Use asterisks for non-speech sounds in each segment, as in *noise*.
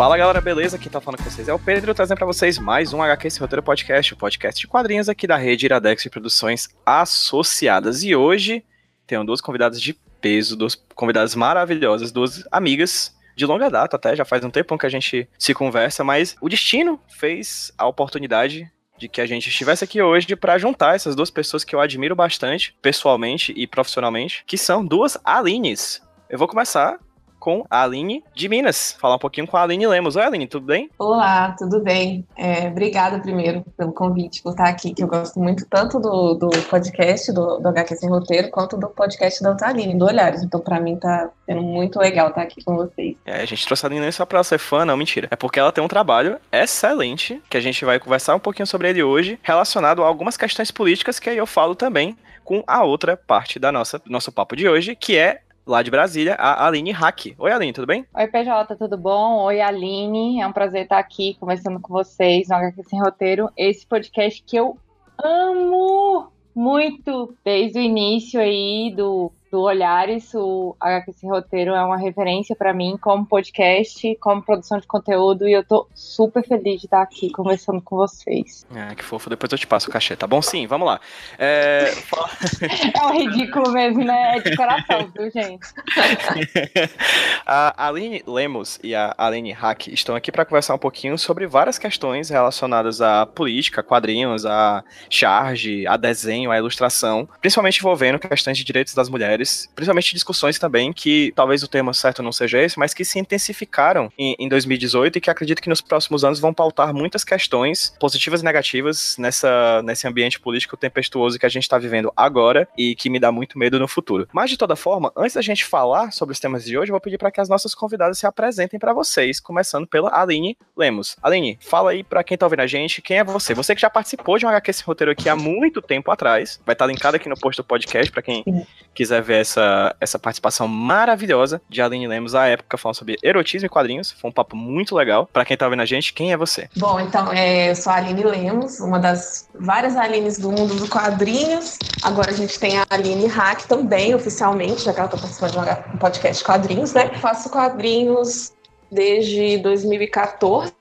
Fala galera, beleza? Quem tá falando com vocês é o Pedro, trazendo para vocês mais um HQ Esse Roteiro Podcast, o podcast de quadrinhos aqui da rede Iradex de Produções Associadas. E hoje tenho duas convidadas de peso, duas convidadas maravilhosas, duas amigas de longa data até, já faz um tempo que a gente se conversa, mas o destino fez a oportunidade de que a gente estivesse aqui hoje para juntar essas duas pessoas que eu admiro bastante, pessoalmente e profissionalmente, que são duas Alines. Eu vou começar com a Aline de Minas. Falar um pouquinho com a Aline Lemos. Oi, Aline, tudo bem? Olá, tudo bem. É, obrigada primeiro pelo convite, por estar aqui, que eu gosto muito tanto do, do podcast do, do HQ Sem Roteiro, quanto do podcast da Aline, do Olhares. Então, para mim, tá sendo muito legal estar aqui com vocês. É, a gente trouxe a Aline só pra ela ser fã, não, mentira. É porque ela tem um trabalho excelente, que a gente vai conversar um pouquinho sobre ele hoje, relacionado a algumas questões políticas, que aí eu falo também com a outra parte da nossa do nosso papo de hoje, que é lá de Brasília, a Aline Hack. Oi, Aline, tudo bem? Oi, PJ, tudo bom? Oi, Aline. É um prazer estar aqui conversando com vocês no HQ Sem Roteiro. Esse podcast que eu amo muito desde o início aí do do Olhares, o HQ Sem Roteiro é uma referência para mim como podcast, como produção de conteúdo, e eu tô super feliz de estar aqui conversando com vocês. É, que fofo, depois eu te passo o cachê, tá bom? Sim, vamos lá. É, *laughs* é um ridículo mesmo, né? É de coração, viu, gente? *laughs* a Aline Lemos e a Aline Hack estão aqui para conversar um pouquinho sobre várias questões relacionadas à política, quadrinhos, a charge, a desenho, a ilustração, principalmente envolvendo questões de direitos das mulheres mulheres, principalmente discussões também que talvez o termo certo não seja esse, mas que se intensificaram em, em 2018 e que acredito que nos próximos anos vão pautar muitas questões positivas e negativas nessa, nesse ambiente político tempestuoso que a gente está vivendo agora e que me dá muito medo no futuro. Mas de toda forma, antes da gente falar sobre os temas de hoje, eu vou pedir para que as nossas convidadas se apresentem para vocês, começando pela Aline Lemos. Aline, fala aí para quem tá ouvindo a gente, quem é você? Você que já participou de um HQ esse roteiro aqui há muito tempo atrás, vai estar tá linkado aqui no post do podcast para quem quiser ver ver essa, essa participação maravilhosa de Aline Lemos à época, falando sobre erotismo e quadrinhos. Foi um papo muito legal. Para quem tá vendo a gente, quem é você? Bom, então, é, eu sou a Aline Lemos, uma das várias Alines do mundo dos quadrinhos. Agora a gente tem a Aline Hack também, oficialmente, já que ela tá participando de um podcast quadrinhos, né? Faço quadrinhos desde 2014,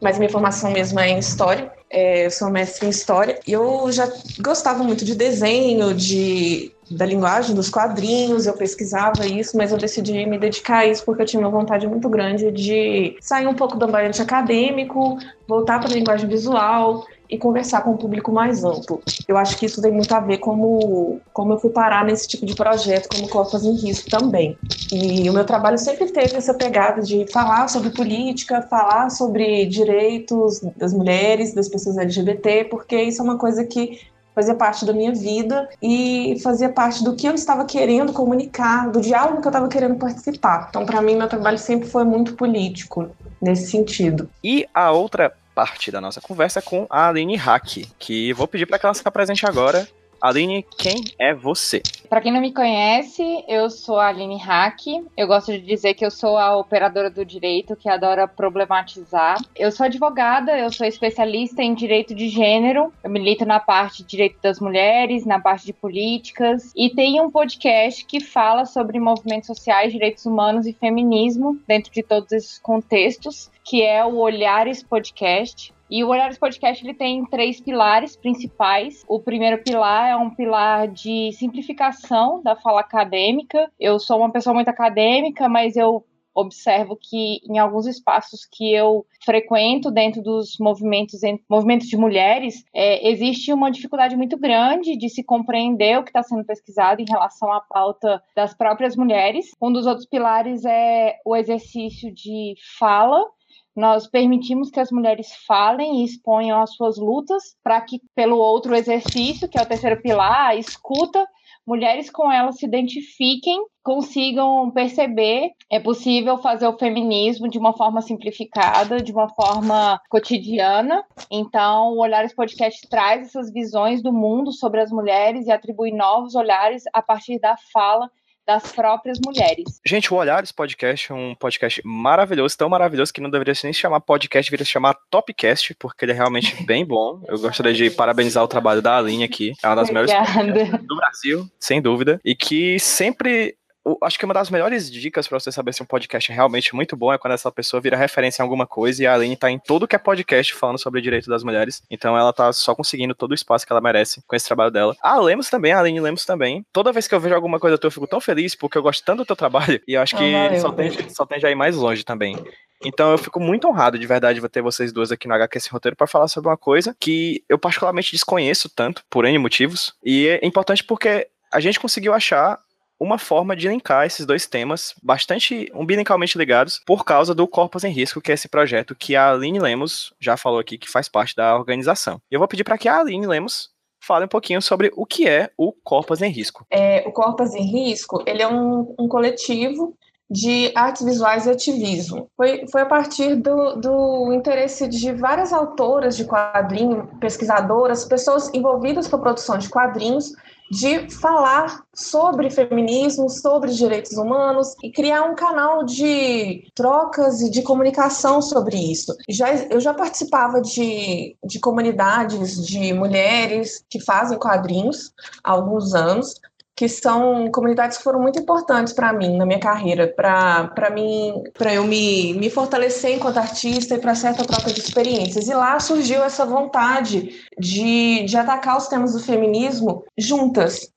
mas minha formação mesmo é em História. É, eu sou mestre em História e eu já gostava muito de desenho, de da linguagem dos quadrinhos, eu pesquisava isso, mas eu decidi me dedicar a isso porque eu tinha uma vontade muito grande de sair um pouco do ambiente acadêmico, voltar para a linguagem visual e conversar com um público mais amplo. Eu acho que isso tem muito a ver como como eu fui parar nesse tipo de projeto, como Copas em Risco também. E o meu trabalho sempre teve essa pegada de falar sobre política, falar sobre direitos das mulheres, das pessoas LGBT, porque isso é uma coisa que fazia parte da minha vida e fazia parte do que eu estava querendo comunicar, do diálogo que eu estava querendo participar. Então, para mim, meu trabalho sempre foi muito político nesse sentido. E a outra parte da nossa conversa é com a Aline Hack, que vou pedir para que ela se apresente agora Aline, quem é você? Para quem não me conhece, eu sou a Aline Hack. Eu gosto de dizer que eu sou a operadora do direito que adora problematizar. Eu sou advogada, eu sou especialista em direito de gênero. Eu milito na parte de direito das mulheres, na parte de políticas e tenho um podcast que fala sobre movimentos sociais, direitos humanos e feminismo dentro de todos esses contextos, que é o Olhares Podcast. E o Olhares Podcast ele tem três pilares principais. O primeiro pilar é um pilar de simplificação da fala acadêmica. Eu sou uma pessoa muito acadêmica, mas eu observo que em alguns espaços que eu frequento dentro dos movimentos movimentos de mulheres é, existe uma dificuldade muito grande de se compreender o que está sendo pesquisado em relação à pauta das próprias mulheres. Um dos outros pilares é o exercício de fala nós permitimos que as mulheres falem e exponham as suas lutas para que, pelo outro exercício, que é o terceiro pilar, a escuta, mulheres com elas se identifiquem, consigam perceber é possível fazer o feminismo de uma forma simplificada, de uma forma cotidiana. Então, o Olhares Podcast traz essas visões do mundo sobre as mulheres e atribui novos olhares a partir da fala das próprias mulheres. Gente, o Olhares Podcast é um podcast maravilhoso, tão maravilhoso que não deveria nem se chamar podcast, deveria se chamar Topcast, porque ele é realmente *laughs* bem bom. Eu gostaria de parabenizar o trabalho da Aline aqui, é uma das Obrigada. melhores do Brasil, sem dúvida, e que sempre acho que uma das melhores dicas para você saber se um podcast é realmente muito bom é quando essa pessoa vira referência em alguma coisa e a Aline tá em todo que é podcast falando sobre o direito das mulheres. Então ela tá só conseguindo todo o espaço que ela merece com esse trabalho dela. A Lemos também, a Aline Lemos também. Toda vez que eu vejo alguma coisa tua, eu fico tão feliz porque eu gosto tanto do teu trabalho e eu acho que ah, só, tem, só tem já ir mais longe também. Então eu fico muito honrado de verdade de ter vocês duas aqui no HQ Esse Roteiro para falar sobre uma coisa que eu particularmente desconheço tanto, por N motivos. E é importante porque a gente conseguiu achar uma forma de linkar esses dois temas bastante umbilicalmente ligados por causa do Corpos em Risco, que é esse projeto que a Aline Lemos já falou aqui que faz parte da organização. Eu vou pedir para que a Aline Lemos fale um pouquinho sobre o que é o Corpos em Risco. É, o Corpos em Risco, ele é um, um coletivo de artes visuais e ativismo. Foi, foi a partir do, do interesse de várias autoras de quadrinhos, pesquisadoras, pessoas envolvidas com a produção de quadrinhos, de falar sobre feminismo, sobre direitos humanos e criar um canal de trocas e de comunicação sobre isso. Já, eu já participava de, de comunidades de mulheres que fazem quadrinhos há alguns anos, que são comunidades que foram muito importantes para mim na minha carreira, para mim, para eu me, me fortalecer enquanto artista e para certa troca de experiências. E lá surgiu essa vontade de, de atacar os temas do feminismo juntas.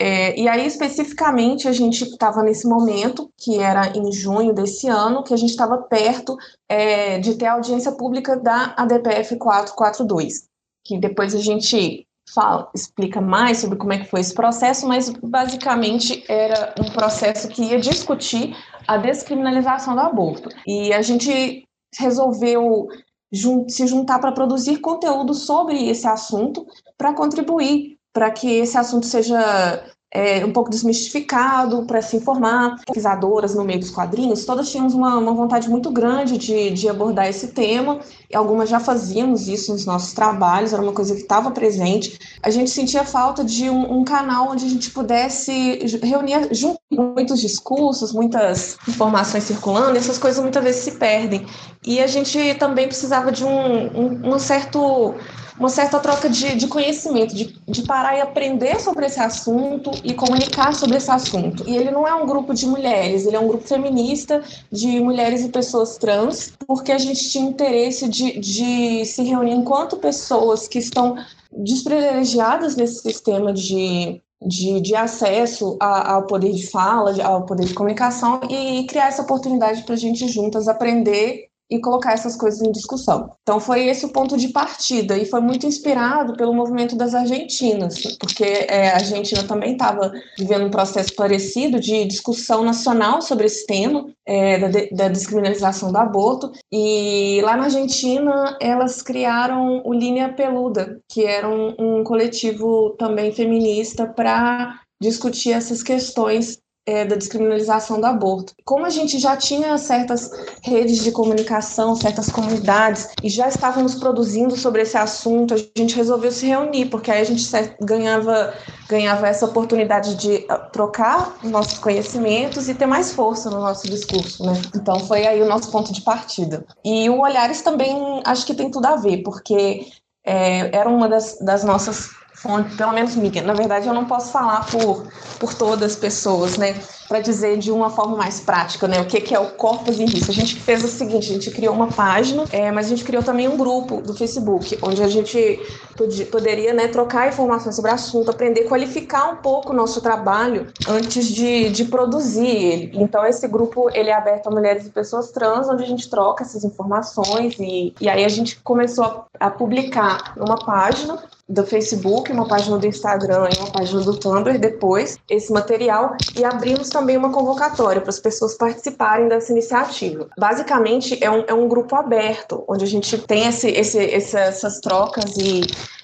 É, e aí, especificamente, a gente estava nesse momento, que era em junho desse ano, que a gente estava perto é, de ter a audiência pública da ADPF 442, que depois a gente fala, explica mais sobre como é que foi esse processo, mas basicamente era um processo que ia discutir a descriminalização do aborto. E a gente resolveu se juntar para produzir conteúdo sobre esse assunto, para contribuir para que esse assunto seja é, um pouco desmistificado para se informar. Pesquisadoras no meio dos quadrinhos, todas tínhamos uma, uma vontade muito grande de, de, abordar esse tema, e algumas já fazíamos isso nos nossos trabalhos, era uma coisa que estava presente. A gente sentia falta de um, um, canal onde a gente pudesse reunir junto muitos discursos, muitas informações circulando, e essas coisas muitas vezes se perdem. E a gente também precisava de um, um, um certo uma certa troca de, de conhecimento, de, de parar e aprender sobre esse assunto e comunicar sobre esse assunto. E ele não é um grupo de mulheres, ele é um grupo feminista de mulheres e pessoas trans, porque a gente tinha interesse de, de se reunir enquanto pessoas que estão desprivilegiadas nesse sistema de, de, de, acesso a, ao poder de fala, ao poder de comunicação e criar essa oportunidade para a gente juntas aprender e colocar essas coisas em discussão. Então foi esse o ponto de partida e foi muito inspirado pelo movimento das argentinas, porque é, a Argentina também estava vivendo um processo parecido de discussão nacional sobre esse tema é, da, da, descriminalização do aborto e lá na Argentina elas criaram o Linha Peluda, que era um, um coletivo também feminista para discutir essas questões é, da descriminalização do aborto. Como a gente já tinha certas redes de comunicação, certas comunidades, e já estávamos produzindo sobre esse assunto, a gente resolveu se reunir, porque aí a gente ganhava, ganhava essa oportunidade de ah, trocar nossos conhecimentos e ter mais força no nosso discurso, né? Então foi aí o nosso ponto de partida. E o Olhares também acho que tem tudo a ver, porque é, era uma das, das nossas fonte, pelo menos minha. Na verdade, eu não posso falar por, por todas as pessoas, né? Para dizer de uma forma mais prática, né? O que, que é o Corpus em Risco. A gente fez o seguinte: a gente criou uma página, é, mas a gente criou também um grupo do Facebook, onde a gente podia, poderia né, trocar informações sobre o assunto, aprender qualificar um pouco o nosso trabalho antes de, de produzir ele. Então, esse grupo ele é aberto a mulheres e pessoas trans, onde a gente troca essas informações e, e aí a gente começou a, a publicar uma página do Facebook, uma página do Instagram e uma página do Tumblr depois esse material e abrimos também uma convocatória para as pessoas participarem dessa iniciativa. Basicamente é um, é um grupo aberto, onde a gente tem esse, esse, essas trocas e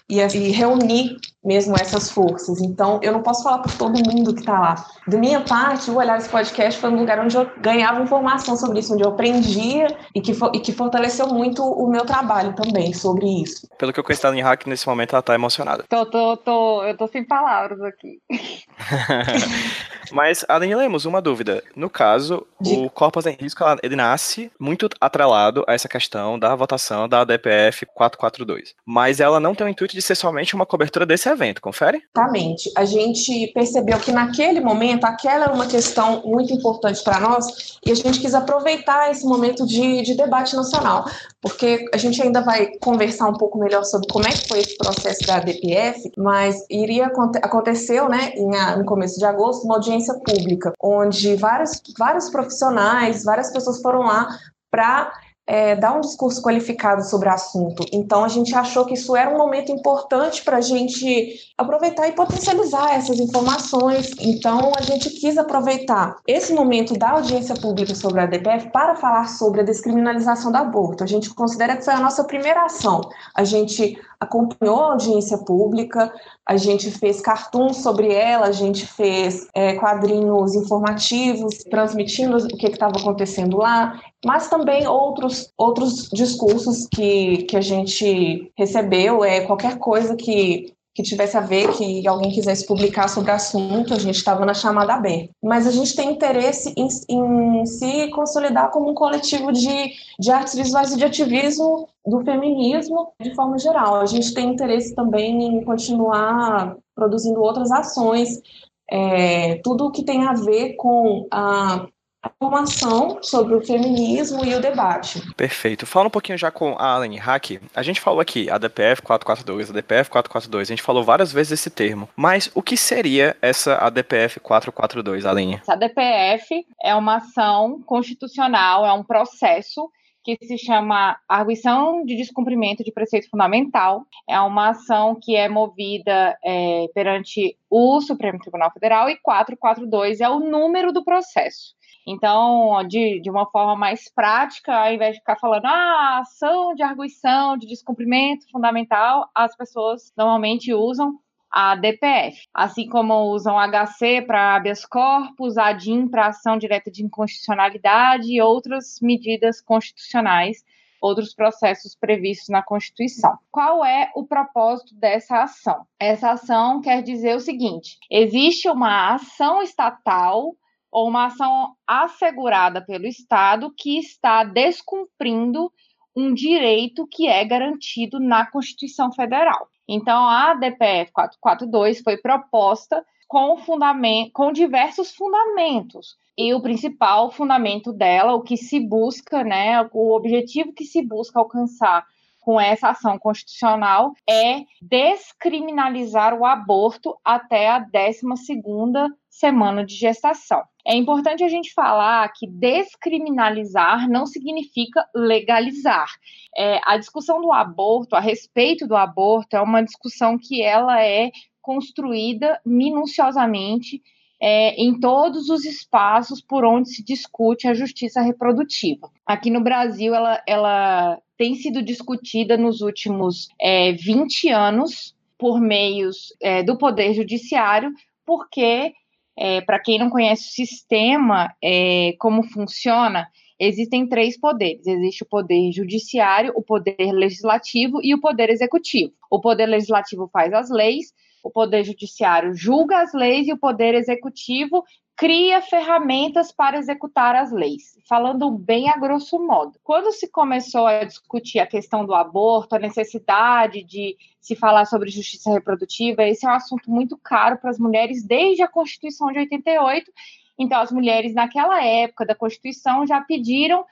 e, e reunir mesmo essas forças. Então, eu não posso falar por todo mundo que está lá. Da minha parte, o Olhar esse Podcast foi um lugar onde eu ganhava informação sobre isso, onde eu aprendia e que, e que fortaleceu muito o meu trabalho também sobre isso. Pelo que eu conheço da Aline Hack, nesse momento ela está emocionada. Tô, tô, tô, eu tô sem palavras aqui. *laughs* Mas, Aline Lemos, uma dúvida. No caso, De... o Corpus em Risco, ele nasce muito atrelado a essa questão da votação da DPF 442. Mas ela não tem o intuito de ser somente uma cobertura desse evento, confere? Exatamente. A gente percebeu que naquele momento, aquela era uma questão muito importante para nós e a gente quis aproveitar esse momento de, de debate nacional, porque a gente ainda vai conversar um pouco melhor sobre como é que foi esse processo da DPF, mas iria aconteceu, né, em, no começo de agosto, uma audiência pública, onde vários, vários profissionais, várias pessoas foram lá para é, dar um discurso qualificado sobre o assunto. Então, a gente achou que isso era um momento importante para a gente aproveitar e potencializar essas informações. Então, a gente quis aproveitar esse momento da audiência pública sobre a DPF para falar sobre a descriminalização do aborto. A gente considera que foi a nossa primeira ação. A gente acompanhou a audiência pública, a gente fez cartoons sobre ela, a gente fez é, quadrinhos informativos, transmitindo o que estava acontecendo lá, mas também outros, outros discursos que, que a gente recebeu, é, qualquer coisa que que tivesse a ver, que alguém quisesse publicar sobre o assunto, a gente estava na chamada aberta. Mas a gente tem interesse em, em, se consolidar como um coletivo de, de artes visuais e de ativismo do feminismo de forma geral. A gente tem interesse também em continuar produzindo outras ações, é, tudo que tem a ver com a informação sobre o feminismo e o debate. Perfeito. Fala um pouquinho já com a Alan Hack. A gente falou aqui a DPF 442, a DPF 442, a gente falou várias vezes esse termo. Mas o que seria essa ADPF 442, Aline? A ADPF é uma ação constitucional, é um processo que se chama Arguição de Descumprimento de Preceito Fundamental. É uma ação que é movida é, perante o Supremo Tribunal Federal e 442 é o número do processo. Então, de, de uma forma mais prática, ao invés de ficar falando, ah, ação de arguição, de descumprimento fundamental, as pessoas normalmente usam a DPF, assim como usam HC para habeas corpus, a DIN para ação direta de inconstitucionalidade e outras medidas constitucionais, outros processos previstos na Constituição. Qual é o propósito dessa ação? Essa ação quer dizer o seguinte: existe uma ação estatal ou uma ação assegurada pelo Estado que está descumprindo um direito que é garantido na Constituição Federal. Então, a DPF 442 foi proposta com, fundamento, com diversos fundamentos. E o principal fundamento dela, o que se busca, né, o objetivo que se busca alcançar com essa ação constitucional é descriminalizar o aborto até a 12ª semana de gestação. É importante a gente falar que descriminalizar não significa legalizar. É, a discussão do aborto, a respeito do aborto, é uma discussão que ela é construída minuciosamente é, em todos os espaços por onde se discute a justiça reprodutiva. Aqui no Brasil, ela, ela tem sido discutida nos últimos é, 20 anos por meios é, do Poder Judiciário, porque é, Para quem não conhece o sistema, é, como funciona, existem três poderes: existe o poder judiciário, o poder legislativo e o poder executivo. O poder legislativo faz as leis, o poder judiciário julga as leis e o poder executivo cria ferramentas para executar as leis, falando bem a grosso modo. Quando se começou a discutir a questão do aborto, a necessidade de se falar sobre justiça reprodutiva, esse é um assunto muito caro para as mulheres desde a Constituição de 88. Então, as mulheres naquela época da Constituição já pediram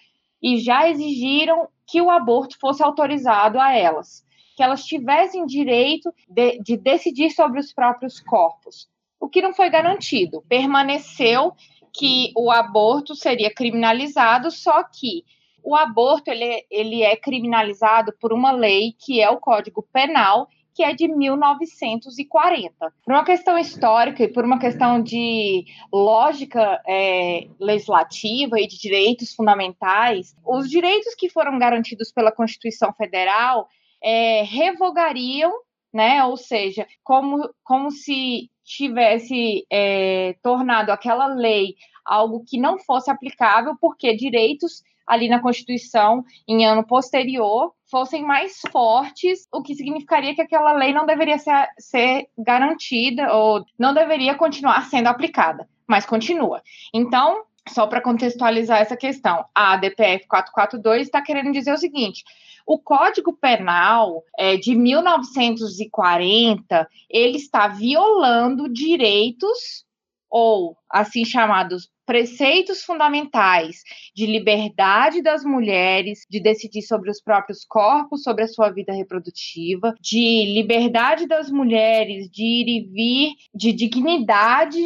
e já exigiram que o aborto fosse autorizado a elas, que elas tivessem direito de, de decidir sobre os próprios corpos o que não foi garantido. Permaneceu que o aborto seria criminalizado, só que o aborto ele, ele é criminalizado por uma lei que é o Código Penal, que é de 1940. Por uma questão histórica e por uma questão de lógica é, legislativa e de direitos fundamentais, os direitos que foram garantidos pela Constituição Federal é, revogariam, né? Ou seja, como, como se tivesse é, tornado aquela lei algo que não fosse aplicável, porque direitos ali na Constituição, em ano posterior, fossem mais fortes, o que significaria que aquela lei não deveria ser, ser garantida ou não deveria continuar sendo aplicada, mas continua. Então, só para contextualizar essa questão, a DPF 442 está querendo dizer o seguinte: o Código Penal é, de 1940 ele está violando direitos ou assim chamados preceitos fundamentais de liberdade das mulheres, de decidir sobre os próprios corpos, sobre a sua vida reprodutiva, de liberdade das mulheres de ir e vir, de dignidade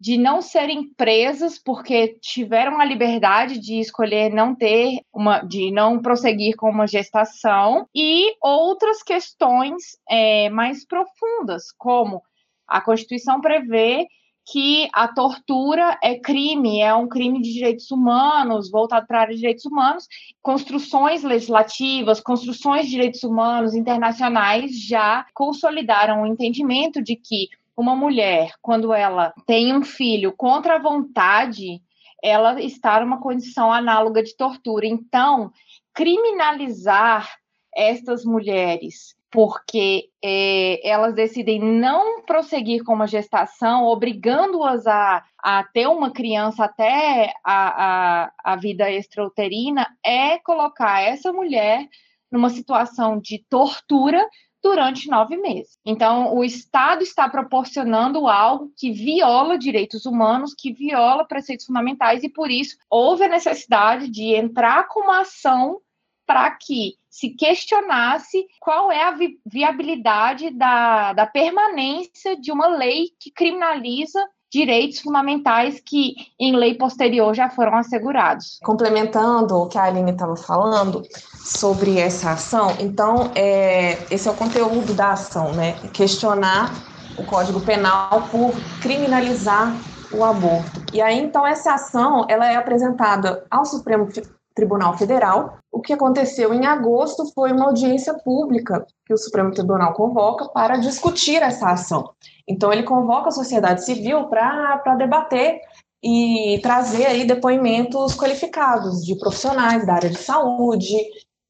de não serem presas porque tiveram a liberdade de escolher não ter uma, de não prosseguir com uma gestação e outras questões é, mais profundas, como a Constituição prevê que a tortura é crime, é um crime de direitos humanos, voltado para a área de direitos humanos. Construções legislativas, construções de direitos humanos internacionais já consolidaram o entendimento de que uma mulher, quando ela tem um filho contra a vontade, ela está numa condição análoga de tortura. Então, criminalizar estas mulheres porque é, elas decidem não prosseguir com uma gestação, obrigando-as a, a ter uma criança até a, a, a vida extrauterina, é colocar essa mulher numa situação de tortura durante nove meses. Então, o Estado está proporcionando algo que viola direitos humanos, que viola preceitos fundamentais, e por isso houve a necessidade de entrar com uma ação para que se questionasse qual é a vi viabilidade da, da permanência de uma lei que criminaliza direitos fundamentais que em lei posterior já foram assegurados. Complementando o que a Aline estava falando sobre essa ação, então é, esse é o conteúdo da ação, né? Questionar o Código Penal por criminalizar o aborto. E aí então essa ação ela é apresentada ao Supremo Tribunal Federal. O que aconteceu em agosto foi uma audiência pública que o Supremo Tribunal convoca para discutir essa ação. Então, ele convoca a sociedade civil para debater e trazer aí depoimentos qualificados de profissionais da área de saúde,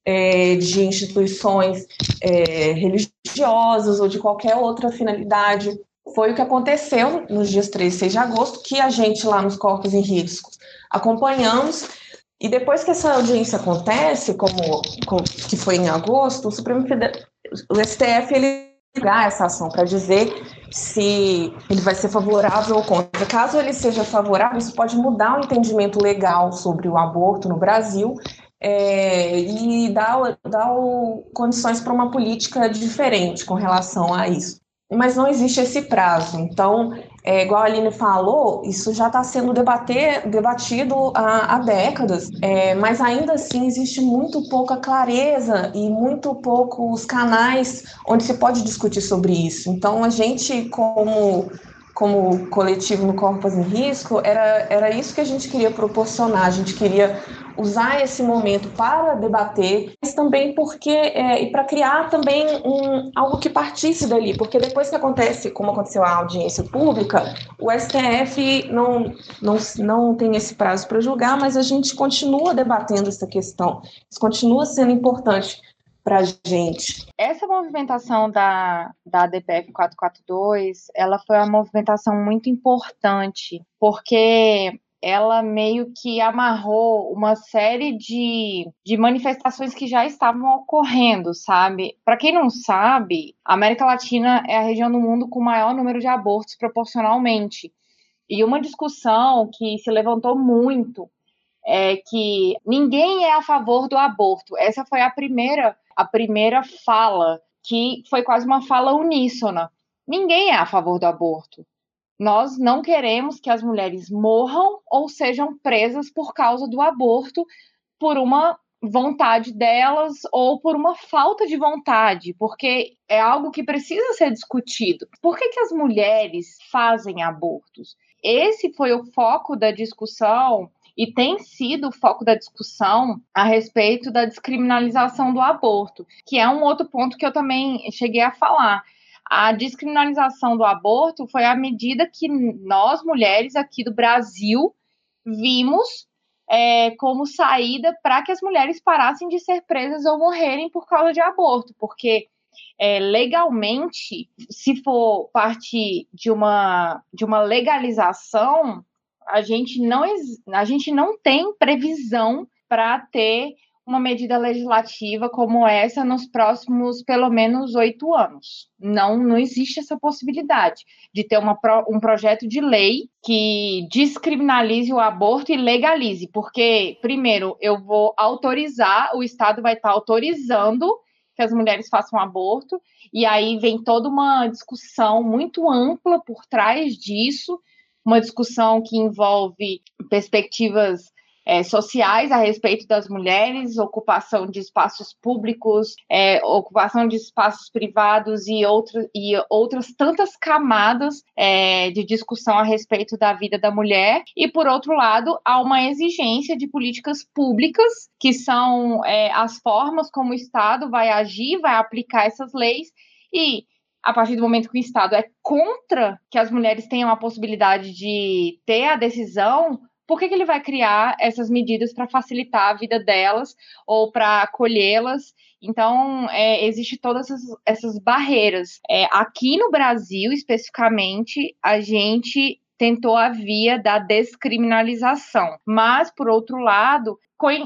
é, de instituições é, religiosas ou de qualquer outra finalidade. Foi o que aconteceu nos dias 13 e 6 de agosto, que a gente lá nos Corpos em Risco acompanhamos e depois que essa audiência acontece, como, como que foi em agosto, o Supremo Federal, o STF ele ligar essa ação para dizer se ele vai ser favorável ou contra. Caso ele seja favorável, isso pode mudar o entendimento legal sobre o aborto no Brasil é, e dar, dar o, condições para uma política diferente com relação a isso. Mas não existe esse prazo. Então, é, igual a Aline falou, isso já está sendo debater, debatido há, há décadas, é, mas ainda assim existe muito pouca clareza e muito poucos canais onde se pode discutir sobre isso. Então, a gente, como como coletivo no Corpos em Risco, era, era isso que a gente queria proporcionar. A gente queria usar esse momento para debater, mas também porque é, e para criar também um, algo que partisse dali, porque depois que acontece, como aconteceu a audiência pública, o STF não, não, não tem esse prazo para julgar, mas a gente continua debatendo essa questão. Isso continua sendo importante para gente. Essa movimentação da, da DPF 442, ela foi uma movimentação muito importante, porque ela meio que amarrou uma série de, de manifestações que já estavam ocorrendo, sabe? Para quem não sabe, a América Latina é a região do mundo com o maior número de abortos proporcionalmente. E uma discussão que se levantou muito é que ninguém é a favor do aborto. Essa foi a primeira a primeira fala, que foi quase uma fala uníssona. Ninguém é a favor do aborto. Nós não queremos que as mulheres morram ou sejam presas por causa do aborto, por uma vontade delas ou por uma falta de vontade, porque é algo que precisa ser discutido. Por que, que as mulheres fazem abortos? Esse foi o foco da discussão e tem sido o foco da discussão a respeito da descriminalização do aborto, que é um outro ponto que eu também cheguei a falar. A descriminalização do aborto foi a medida que nós, mulheres aqui do Brasil, vimos é, como saída para que as mulheres parassem de ser presas ou morrerem por causa de aborto, porque é, legalmente, se for partir de uma, de uma legalização, a gente não, a gente não tem previsão para ter uma medida legislativa como essa nos próximos pelo menos oito anos. Não, não existe essa possibilidade de ter uma, um projeto de lei que descriminalize o aborto e legalize, porque, primeiro, eu vou autorizar, o Estado vai estar autorizando que as mulheres façam aborto, e aí vem toda uma discussão muito ampla por trás disso, uma discussão que envolve perspectivas é, sociais a respeito das mulheres, ocupação de espaços públicos, é, ocupação de espaços privados e, outro, e outras tantas camadas é, de discussão a respeito da vida da mulher. E, por outro lado, há uma exigência de políticas públicas, que são é, as formas como o Estado vai agir, vai aplicar essas leis. E a partir do momento que o Estado é contra que as mulheres tenham a possibilidade de ter a decisão por que, que ele vai criar essas medidas para facilitar a vida delas ou para acolhê-las? Então, é, existe todas essas, essas barreiras. É, aqui no Brasil, especificamente, a gente tentou a via da descriminalização. Mas, por outro lado,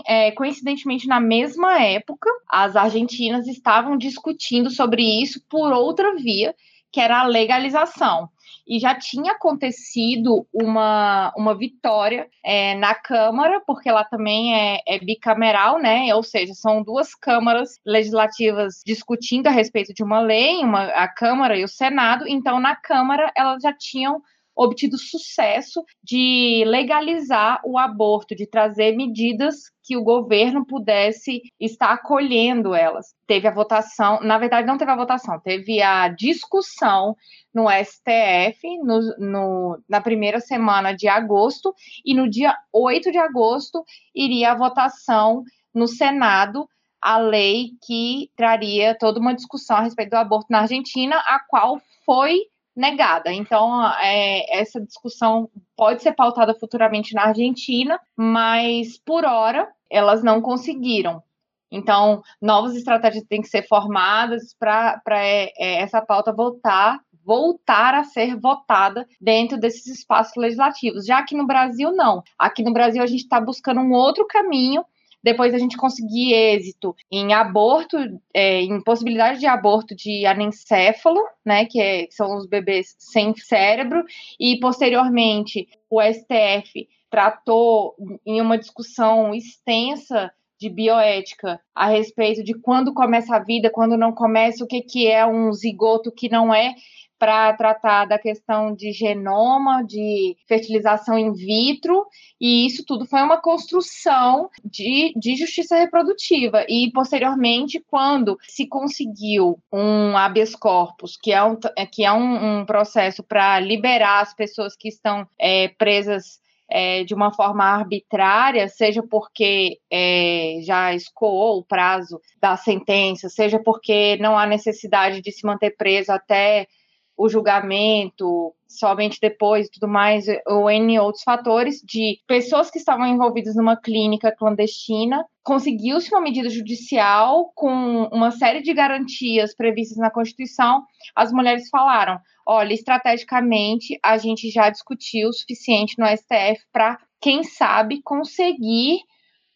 é, coincidentemente, na mesma época, as argentinas estavam discutindo sobre isso por outra via, que era a legalização e já tinha acontecido uma, uma vitória é, na Câmara, porque lá também é, é, bicameral, né? Ou seja, são duas câmaras legislativas discutindo a respeito de uma lei, uma, a Câmara e o Senado. Então, na Câmara, elas já tinham obtido sucesso de legalizar o aborto, de trazer medidas que o governo pudesse estar acolhendo elas. Teve a votação, na verdade, não teve a votação, teve a discussão no STF no, no, na primeira semana de agosto, e no dia 8 de agosto iria a votação no Senado a lei que traria toda uma discussão a respeito do aborto na Argentina, a qual foi negada. Então, é, essa discussão pode ser pautada futuramente na Argentina, mas por hora elas não conseguiram. Então, novas estratégias têm que ser formadas para é, é, essa pauta voltar voltar a ser votada dentro desses espaços legislativos. Já que no Brasil, não. Aqui no Brasil, a gente está buscando um outro caminho depois a gente conseguir êxito em aborto, é, em possibilidade de aborto de anencéfalo, né, que, é, que são os bebês sem cérebro, e posteriormente o STF tratou em uma discussão extensa de bioética a respeito de quando começa a vida, quando não começa, o que, que é um zigoto que não é para tratar da questão de genoma, de fertilização in vitro, e isso tudo foi uma construção de, de justiça reprodutiva. E, posteriormente, quando se conseguiu um habeas corpus, que é um, que é um, um processo para liberar as pessoas que estão é, presas é, de uma forma arbitrária, seja porque é, já escoou o prazo da sentença, seja porque não há necessidade de se manter preso até o julgamento, somente depois tudo mais, ou N outros fatores, de pessoas que estavam envolvidas numa clínica clandestina. Conseguiu-se uma medida judicial com uma série de garantias previstas na Constituição. As mulheres falaram: olha, estrategicamente, a gente já discutiu o suficiente no STF para, quem sabe, conseguir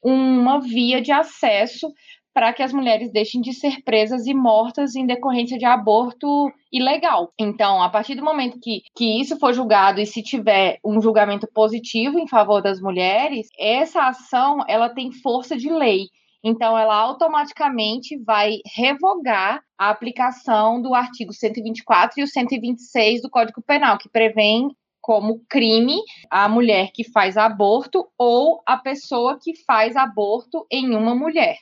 uma via de acesso para que as mulheres deixem de ser presas e mortas em decorrência de aborto ilegal. Então, a partir do momento que, que isso for julgado e se tiver um julgamento positivo em favor das mulheres, essa ação ela tem força de lei. Então, ela automaticamente vai revogar a aplicação do artigo 124 e o 126 do Código Penal, que prevêem como crime a mulher que faz aborto ou a pessoa que faz aborto em uma mulher.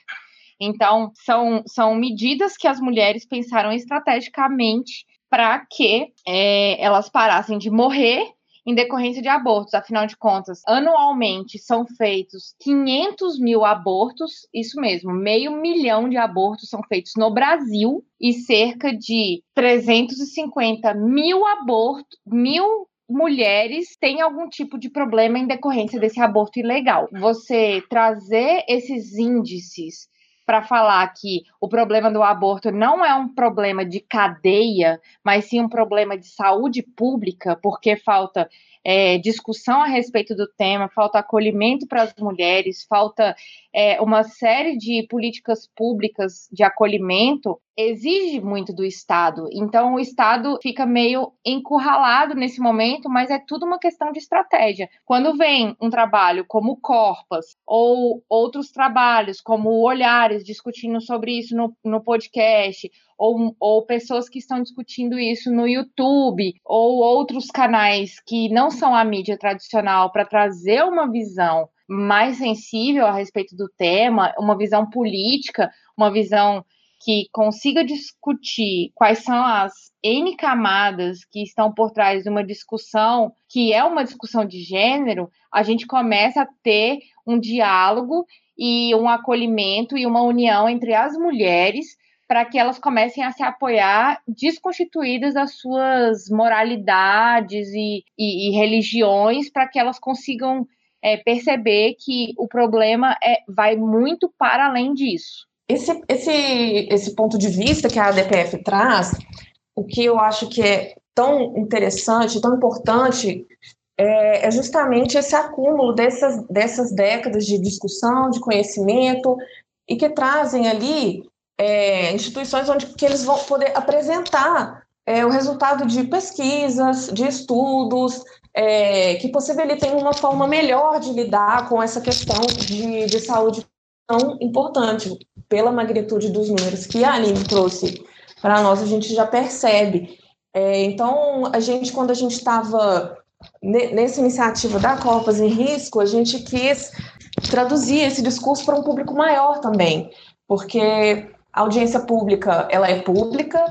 Então, são, são medidas que as mulheres pensaram estrategicamente para que é, elas parassem de morrer em decorrência de abortos. Afinal de contas, anualmente são feitos 500 mil abortos, isso mesmo, meio milhão de abortos são feitos no Brasil e cerca de 350 mil abortos, mil mulheres têm algum tipo de problema em decorrência desse aborto ilegal. Você trazer esses índices para falar que o problema do aborto não é um problema de cadeia, mas sim um problema de saúde pública, porque falta é, discussão a respeito do tema, falta acolhimento para as mulheres, falta é, uma série de políticas públicas de acolhimento, exige muito do Estado. Então, o Estado fica meio encurralado nesse momento, mas é tudo uma questão de estratégia. Quando vem um trabalho como Corpas, ou outros trabalhos, como Olhares, discutindo sobre isso no, no podcast, ou, ou pessoas que estão discutindo isso no YouTube, ou outros canais que não são a mídia tradicional, para trazer uma visão mais sensível a respeito do tema, uma visão política, uma visão que consiga discutir quais são as N camadas que estão por trás de uma discussão que é uma discussão de gênero, a gente começa a ter um diálogo e um acolhimento e uma união entre as mulheres para que elas comecem a se apoiar desconstituídas das suas moralidades e, e, e religiões, para que elas consigam é, perceber que o problema é, vai muito para além disso. Esse, esse, esse ponto de vista que a ADPF traz, o que eu acho que é tão interessante, tão importante, é, é justamente esse acúmulo dessas, dessas décadas de discussão, de conhecimento, e que trazem ali é, instituições onde que eles vão poder apresentar é, o resultado de pesquisas, de estudos, é, que possibilitem uma forma melhor de lidar com essa questão de, de saúde tão importante. Pela magnitude dos números que a Aline trouxe para nós, a gente já percebe. É, então, a gente, quando a gente estava nessa iniciativa da Copas em Risco, a gente quis traduzir esse discurso para um público maior também, porque a audiência pública, ela é pública,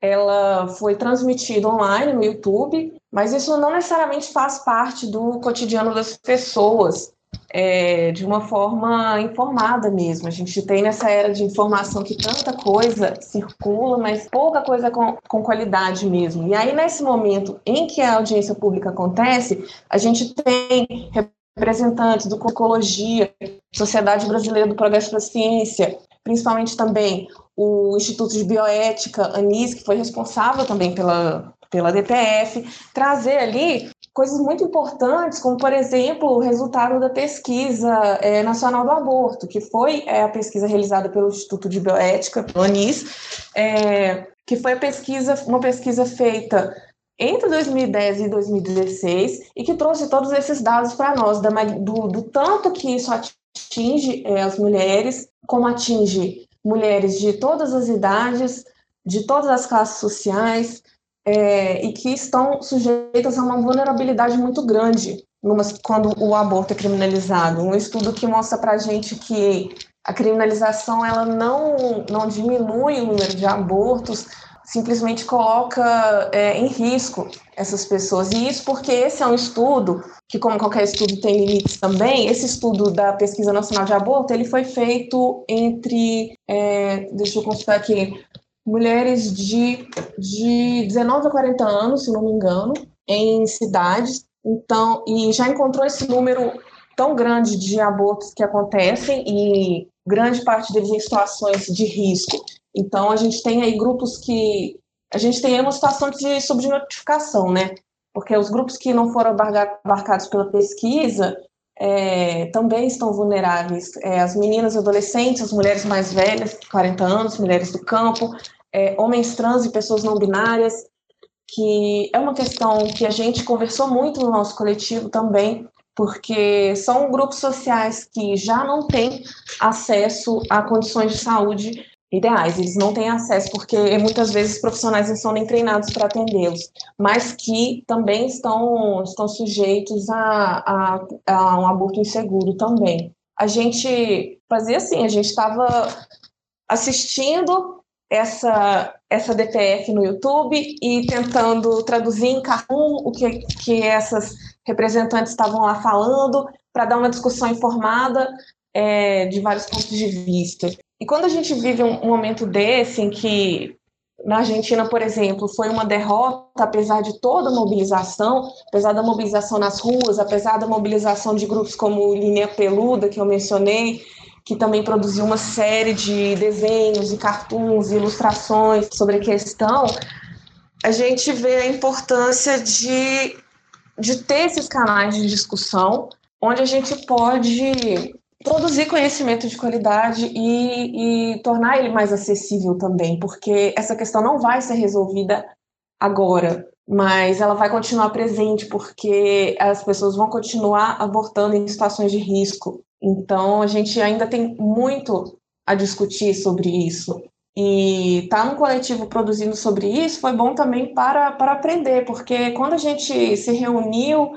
ela foi transmitida online no YouTube, mas isso não necessariamente faz parte do cotidiano das pessoas é, de uma forma informada mesmo. A gente tem nessa era de informação que tanta coisa circula, mas pouca coisa com, com qualidade mesmo. E aí, nesse momento em que a audiência pública acontece, a gente tem representantes do Cocologia, Sociedade Brasileira do Progresso da Ciência, principalmente também o Instituto de Bioética, ANIS, que foi responsável também pela, pela DPF, trazer ali coisas muito importantes, como, por exemplo, o resultado da pesquisa é, nacional do aborto, que foi é, a pesquisa realizada pelo Instituto de Bioética, pelo ANIS, é, que foi pesquisa, uma pesquisa feita entre 2010 e 2016 e que trouxe todos esses dados para nós, da, do, do, tanto que isso atinge é, as mulheres, como atinge mulheres de todas as idades, de todas as classes sociais, é, e que estão sujeitas a uma vulnerabilidade muito grande quando o aborto é criminalizado. Um estudo que mostra para a gente que a criminalização ela não, não diminui o número de abortos, simplesmente coloca é, em risco essas pessoas. E isso porque esse é um estudo que, como qualquer estudo, tem limites também. Esse estudo da Pesquisa Nacional de Aborto ele foi feito entre, é, deixa eu consultar aqui, mulheres de, de 19 a 40 anos, se não me engano, em cidades. Então, e já encontrou esse número tão grande de abortos que acontecem e grande parte deles em situações de risco. Então, a gente tem aí grupos que. A gente tem aí uma situação de subnotificação, né? Porque os grupos que não foram abarcados pela pesquisa é, também estão vulneráveis. É, as meninas adolescentes, as mulheres mais velhas, 40 anos, mulheres do campo, é, homens trans e pessoas não binárias, que é uma questão que a gente conversou muito no nosso coletivo também, porque são grupos sociais que já não têm acesso a condições de saúde ideais, eles não têm acesso porque muitas vezes profissionais não são nem treinados para atendê-los, mas que também estão, estão sujeitos a, a, a um aborto inseguro também. A gente fazia assim, a gente estava assistindo essa, essa DPF no YouTube e tentando traduzir em cartoon o que, que essas representantes estavam lá falando para dar uma discussão informada é, de vários pontos de vista. E quando a gente vive um, momento desse, em que na Argentina, por exemplo, foi uma derrota, apesar de toda a mobilização, apesar da mobilização nas ruas, apesar da mobilização de grupos como Linha Peluda, que eu mencionei, que também produziu uma série de desenhos e cartoons e ilustrações sobre a questão, a gente vê a importância de de ter esses canais de discussão onde a gente pode produzir conhecimento de qualidade e, e, tornar ele mais acessível também, porque essa questão não vai ser resolvida agora, mas ela vai continuar presente porque as pessoas vão continuar abortando em situações de risco. Então, a gente ainda tem muito a discutir sobre isso. E estar tá num coletivo produzindo sobre isso foi bom também para, para aprender, porque quando a gente se reuniu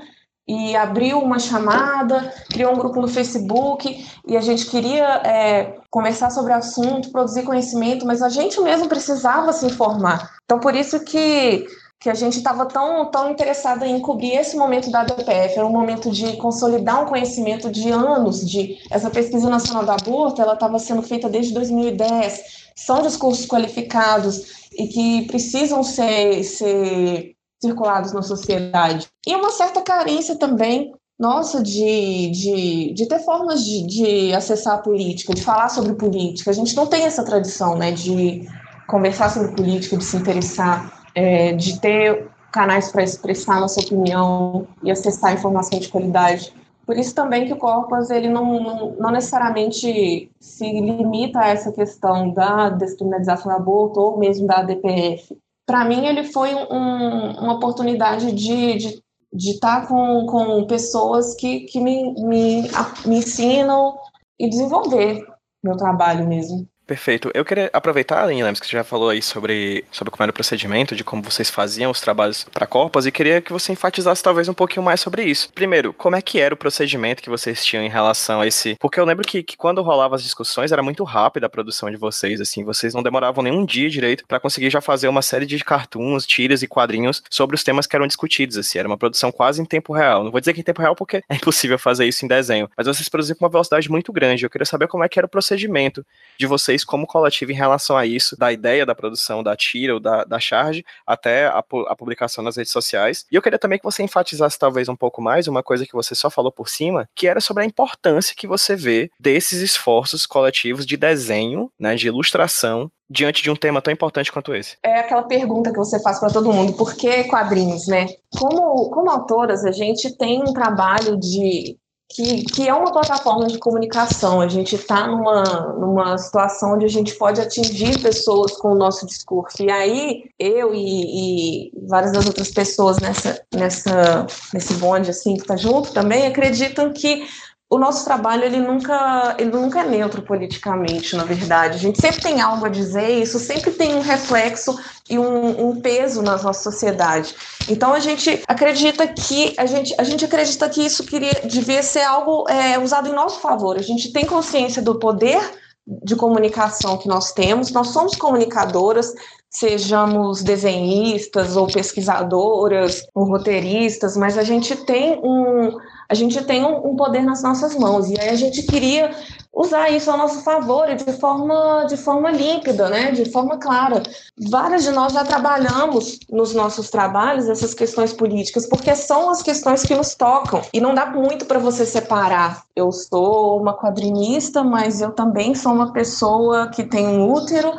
e abriu uma chamada, criou um grupo no Facebook e a gente queria é, conversar sobre o assunto, produzir conhecimento, mas a gente mesmo precisava se informar. Então, por isso que, que a gente estava tão, tão interessada em cobrir esse momento da DPF, era um momento de consolidar um conhecimento de anos, de essa pesquisa nacional do aborto, ela estava sendo feita desde 2010, são discursos qualificados e que precisam ser, ser circulados na sociedade. E uma certa carência também nossa de, de, de ter formas de, de acessar a política, de falar sobre política. A gente não tem essa tradição né, de conversar sobre política, de se interessar, é, de ter canais para expressar nossa opinião e acessar informação de qualidade. Por isso também que o Corpus ele não, não, não, necessariamente se limita a essa questão da descriminalização do aborto ou mesmo da DPF para mim ele foi um, uma oportunidade de, de de estar tá com, com pessoas que, que me, me, me ensinam e desenvolver meu trabalho mesmo. Perfeito. Eu queria aproveitar, Aline Lemes, que você já falou aí sobre, sobre como era o procedimento, de como vocês faziam os trabalhos para Corpas, e queria que você enfatizasse talvez um pouquinho mais sobre isso. Primeiro, como é que era o procedimento que vocês tinham em relação a esse. Porque eu lembro que, que quando rolava as discussões era muito rápida a produção de vocês, assim, vocês não demoravam nenhum dia direito para conseguir já fazer uma série de cartoons, tiras e quadrinhos sobre os temas que eram discutidos, assim, era uma produção quase em tempo real. Não vou dizer que em tempo real porque é impossível fazer isso em desenho, mas vocês produziam com uma velocidade muito grande. Eu queria saber como é que era o procedimento de vocês vocês como coletivo em relação a isso, da ideia da produção da tira ou da, da charge até a, a publicação nas redes sociais. E eu queria também que você enfatizasse talvez um pouco mais uma coisa que você só falou por cima, que era sobre a importância que você vê desses esforços coletivos de desenho, né, de ilustração diante de um tema tão importante quanto esse? É aquela pergunta que você faz para todo mundo: por que quadrinhos, né? Como, como autoras, a gente tem um trabalho de que, que é uma plataforma de comunicação. A gente está numa, numa situação onde a gente pode atingir pessoas com o nosso discurso. E aí, eu e, e várias das outras pessoas nessa, nessa, nesse bonde assim, que está junto também acreditam que o nosso trabalho ele nunca, ele nunca é neutro politicamente, na verdade. A gente sempre tem algo a dizer, isso sempre tem um reflexo e um, um, peso na nossa sociedade. Então a gente acredita que a gente, a gente acredita que isso queria, devia ser algo é, usado em nosso favor. A gente tem consciência do poder de comunicação que nós temos, nós somos comunicadoras, sejamos desenhistas ou pesquisadoras ou roteiristas, mas a gente tem um a gente tem um, um, poder nas nossas mãos e aí a gente queria usar isso ao nosso favor e de forma de forma límpida, né, de forma clara. Várias de nós já trabalhamos nos nossos trabalhos essas questões políticas porque são as questões que nos tocam e não dá muito para você separar. Eu sou uma quadrinista, mas eu também sou uma pessoa que tem um útero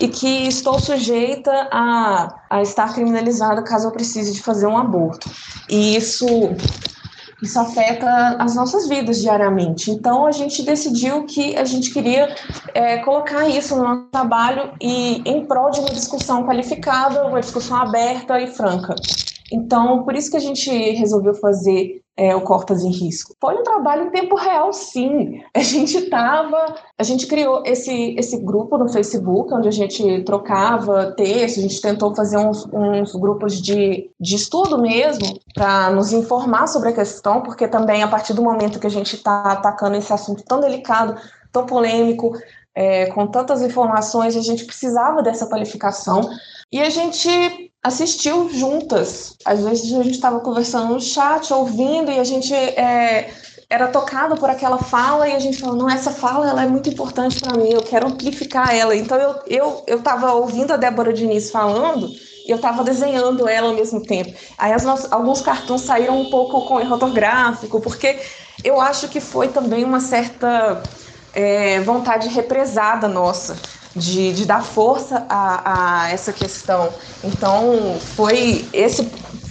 e que estou sujeita a, a estar criminalizada caso eu precise de fazer um aborto. E isso isso afeta as nossas vidas diariamente. Então, a gente decidiu que a gente queria é, colocar isso no nosso trabalho e em prol de uma discussão qualificada, uma discussão aberta e franca. Então, por isso que a gente resolveu fazer é, o Cortas em Risco. Foi um trabalho em tempo real, sim. A gente estava, a gente criou esse, esse grupo no Facebook, onde a gente trocava texto, a gente tentou fazer uns, uns grupos de, de estudo mesmo, para nos informar sobre a questão, porque também a partir do momento que a gente está atacando esse assunto tão delicado, tão polêmico, é, com tantas informações, a gente precisava dessa qualificação. E a gente assistiu juntas. Às vezes a gente estava conversando no chat, ouvindo, e a gente é, era tocado por aquela fala, e a gente falou, não, essa fala ela é muito importante para mim, eu quero amplificar ela. Então eu eu eu estava ouvindo a Débora Diniz falando, e eu estava desenhando ela ao mesmo tempo. Aí nossas, alguns cartões saíram um pouco com erro ortográfico, porque eu acho que foi também uma certa é, vontade represada nossa de, de dar força a, a essa questão. Então, foi esse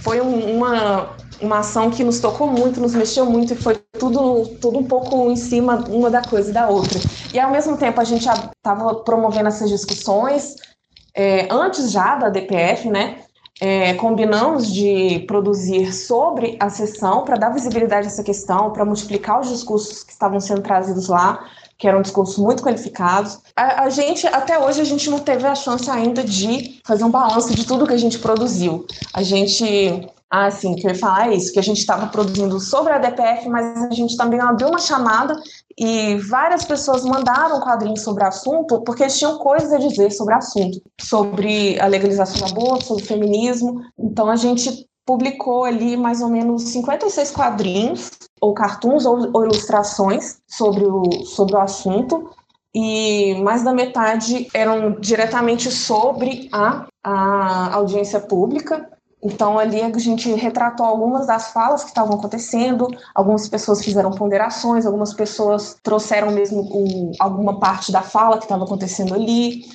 foi uma uma ação que nos tocou muito, nos mexeu muito e foi tudo, tudo um pouco em cima uma da coisa e da outra. E ao mesmo tempo a gente estava promovendo essas discussões é, antes já da DPF, né? É, combinamos de produzir sobre a sessão para dar visibilidade a essa questão, para multiplicar os discursos que estavam sendo trazidos lá, que eram discursos muito qualificados. A, a, gente, até hoje, a gente não teve a chance ainda de fazer um balanço de tudo que a gente produziu. A gente ah, sim, que eu ia falar é isso, que a gente estava produzindo sobre a DPF, mas a gente também abriu uma chamada e várias pessoas mandaram quadrinhos sobre o assunto, porque eles tinham coisas a dizer sobre o assunto, sobre a legalização do aborto, sobre o feminismo. Então a gente publicou ali mais ou menos 56 quadrinhos, ou cartoons, ou, ou ilustrações sobre o, sobre o assunto, e mais da metade eram diretamente sobre a, a audiência pública, então, ali a gente retratou algumas das falas que estavam acontecendo, algumas pessoas fizeram ponderações, algumas pessoas trouxeram mesmo o, alguma parte da fala que estava acontecendo ali.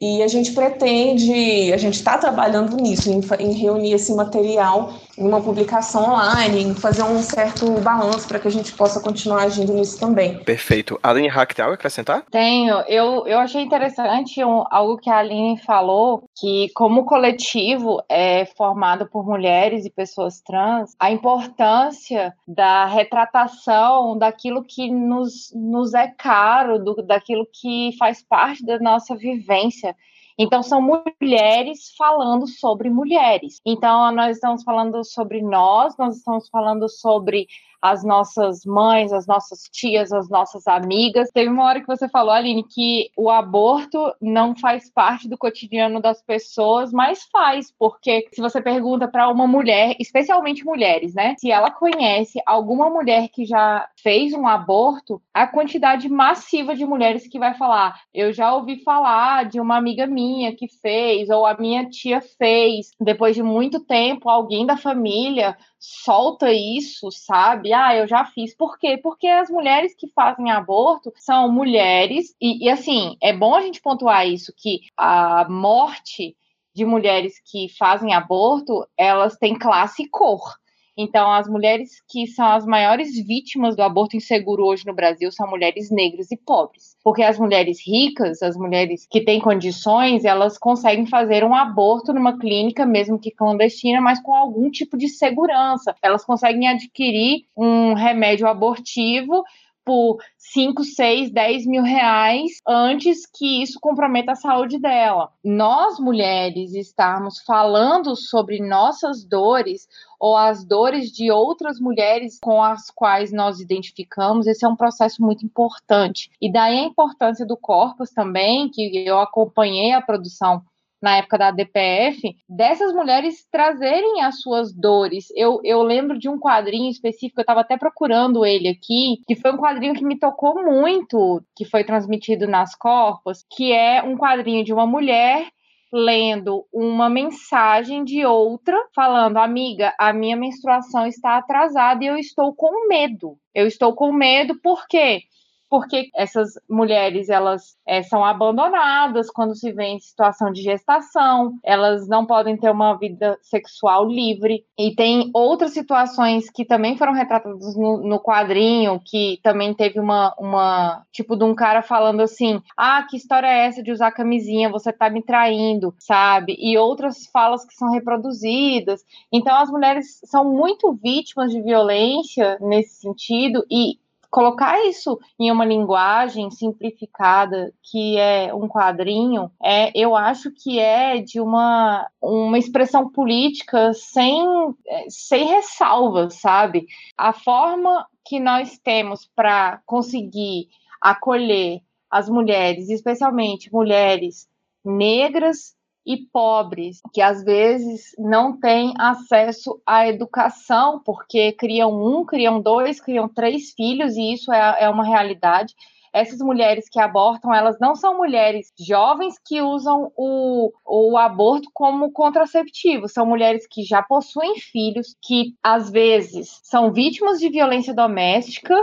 E a gente pretende, a gente está trabalhando nisso, em, em, reunir esse material em uma publicação online, em fazer um certo balanço para que a gente possa continuar agindo nisso também. Perfeito. Aline Hack, tem algo a acrescentar? Tenho. Eu, eu achei interessante um, algo que a Aline falou, que como coletivo é formado por mulheres e pessoas trans, a importância da retratação daquilo que nos, nos é caro, do, daquilo que faz parte da nossa vivência então, são mulheres falando sobre mulheres. Então, nós estamos falando sobre nós, nós estamos falando sobre as nossas mães, as nossas tias, as nossas amigas. Teve uma hora que você falou, Aline, que o aborto não faz parte do cotidiano das pessoas, mas faz, porque se você pergunta para uma mulher, especialmente mulheres, né, se ela conhece alguma mulher que já fez um aborto, a quantidade massiva de mulheres que vai falar, eu já ouvi falar de uma amiga minha que fez, ou a minha tia fez, depois de muito tempo, alguém da família solta isso, sabe? Ah, eu já fiz. Por quê? Porque as mulheres que fazem aborto são mulheres, e, e assim, é bom a gente pontuar isso, que a morte de mulheres que fazem aborto, elas têm classe e cor. Então, as mulheres que são as maiores vítimas do aborto inseguro hoje no Brasil são mulheres negras e pobres. Porque as mulheres ricas, as mulheres que têm condições, elas conseguem fazer um aborto numa clínica, mesmo que clandestina, mas com algum tipo de segurança. Elas conseguem adquirir um remédio abortivo por 5, 6, 10 mil reais antes que isso comprometa a saúde dela. Nós, mulheres, estarmos falando sobre nossas dores ou as dores de outras mulheres com as quais nós identificamos, esse é um processo muito importante. E daí a importância do Corpus também, que eu acompanhei a produção na época da DPF, dessas mulheres trazerem as suas dores. Eu, eu lembro de um quadrinho específico, eu estava até procurando ele aqui, que foi um quadrinho que me tocou muito, que foi transmitido nas Corpos, que é um quadrinho de uma mulher lendo uma mensagem de outra falando: Amiga, a minha menstruação está atrasada e eu estou com medo. Eu estou com medo porque porque essas mulheres elas é, são abandonadas quando se vê em situação de gestação, elas não podem ter uma vida sexual livre e tem outras situações que também foram retratadas no, no quadrinho que também teve uma, uma tipo de um cara falando assim, ah, que história é essa de usar camisinha, você tá me traindo, sabe? E outras falas que são reproduzidas. Então as mulheres são muito vítimas de violência nesse sentido e colocar isso em uma linguagem simplificada, que é um quadrinho, é, eu acho que é de uma, uma expressão política sem, é, sem ressalvas, sabe? A forma que nós temos para conseguir acolher as mulheres, especialmente mulheres negras e pobres, que às vezes não têm acesso à educação, porque criam um, criam dois, criam três filhos, e isso é, é uma realidade. Essas mulheres que abortam, elas não são mulheres jovens que usam o, o aborto como contraceptivo, são mulheres que já possuem filhos, que às vezes são vítimas de violência doméstica,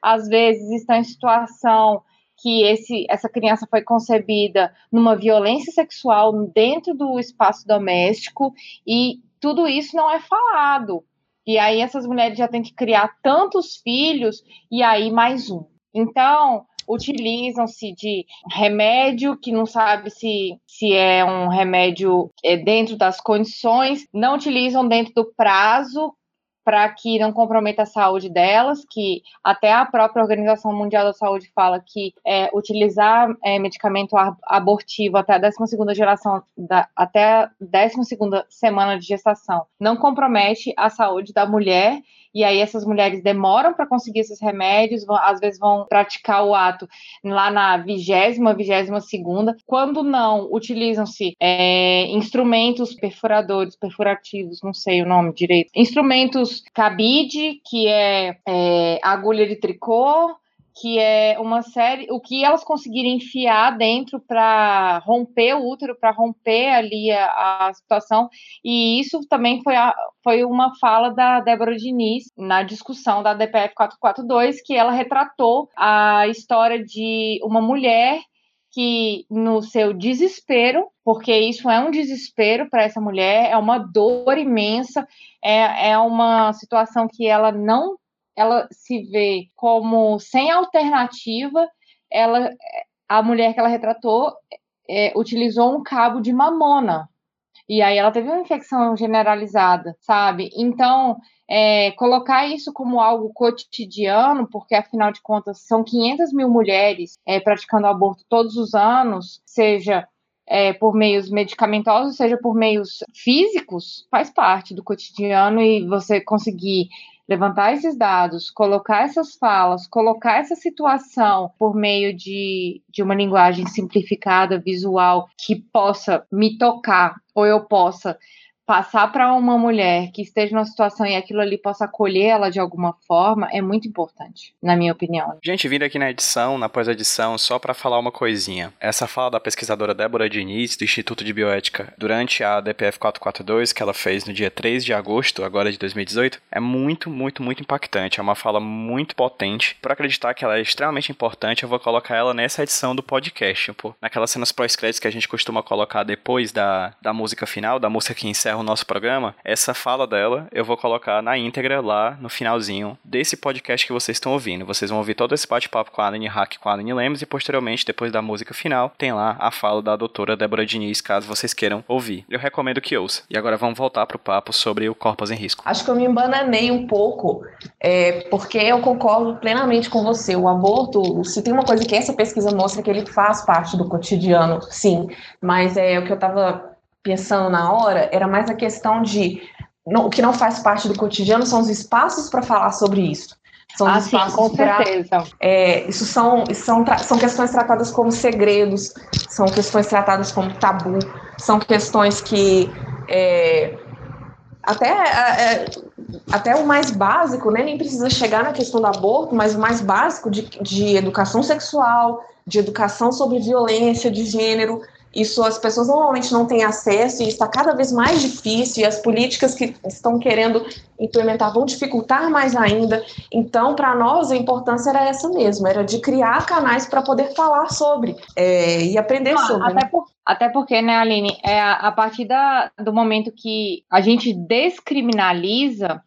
às vezes estão em situação que esse, essa criança foi concebida numa violência sexual dentro do espaço doméstico e tudo isso não é falado. E aí essas mulheres já têm que criar tantos filhos e aí mais um. Então, utilizam-se de remédio que não sabe se, se é um remédio é, dentro das condições, não utilizam dentro do prazo para que não comprometa a saúde delas, que até a própria Organização Mundial da Saúde fala que é, utilizar é, medicamento abortivo até a 12 geração, da, até a 12 semana de gestação, não compromete a saúde da mulher e aí essas mulheres demoram para conseguir esses remédios, vão, às vezes vão praticar o ato lá na vigésima, vigésima segunda. Quando não, utilizam-se é, instrumentos perfuradores, perfurativos, não sei o nome direito, instrumentos cabide, que é, é agulha de tricô, que é uma série, o que elas conseguirem enfiar dentro para romper o útero, para romper ali a, a, situação, e isso também foi, a, foi uma fala da Débora Diniz na discussão da DPF 442, que ela retratou a história de uma mulher que no seu desespero, porque isso é um desespero para essa mulher, é uma dor imensa, é, é uma situação que ela não ela se vê como sem alternativa, ela, a mulher que ela retratou é, utilizou um cabo de mamona. E aí ela teve uma infecção generalizada, sabe? Então, é, colocar isso como algo cotidiano, porque afinal de contas são 500 mil mulheres é, praticando aborto todos os anos, seja é, por meios medicamentosos, seja por meios físicos, faz parte do cotidiano e você conseguir levantar esses dados, colocar essas falas, colocar essa situação por meio de, de uma linguagem simplificada, visual, que possa me tocar ou eu possa passar para uma mulher que esteja numa situação e aquilo ali possa acolher ela de alguma forma é muito importante, na minha opinião. Gente, vindo aqui na edição, na pós-edição, só para falar uma coisinha. Essa fala da pesquisadora Débora Diniz, do Instituto de Bioética, durante a DPF 442, que ela fez no dia 3 de agosto, agora de 2018, é muito, muito, muito impactante. É uma fala muito potente. Por acreditar que ela é extremamente importante, eu vou colocar ela nessa edição do podcast, pô. Naquelas cenas pós-créditos que a gente costuma colocar depois da, da música final, da música que encerra o nosso programa, essa fala dela eu vou colocar na íntegra lá no finalzinho desse podcast que vocês estão ouvindo. Vocês vão ouvir todo esse bate-papo com a Aline Hack com a Aline Lemos e posteriormente, depois da música final, tem lá a fala da doutora Débora Diniz, caso vocês queiram ouvir. Eu recomendo que ouça. E agora vamos voltar pro papo sobre o Corpos em Risco. Acho que eu me embananei um pouco, é, porque eu concordo plenamente com você. O aborto, se tem uma coisa que essa pesquisa mostra que ele faz parte do cotidiano, sim, mas é o que eu estava pensando na hora era mais a questão de não, o que não faz parte do cotidiano são os espaços para falar sobre isso. São ah, sim, com pra, certeza. É, isso são, são, são questões tratadas como segredos, são questões tratadas como tabu, são questões que é, até, é, até o mais básico, né, nem precisa chegar na questão do aborto, mas o mais básico de, de educação sexual, de educação sobre violência de gênero, isso as pessoas normalmente não têm acesso e está cada vez mais difícil e as políticas que estão querendo implementar vão dificultar mais ainda. Então, para nós, a importância era essa mesmo, era de criar canais para poder falar sobre é, e aprender ah, sobre. Até, né? por, até, porque, né, Aline, é a, a partir da, do momento que a gente descriminaliza,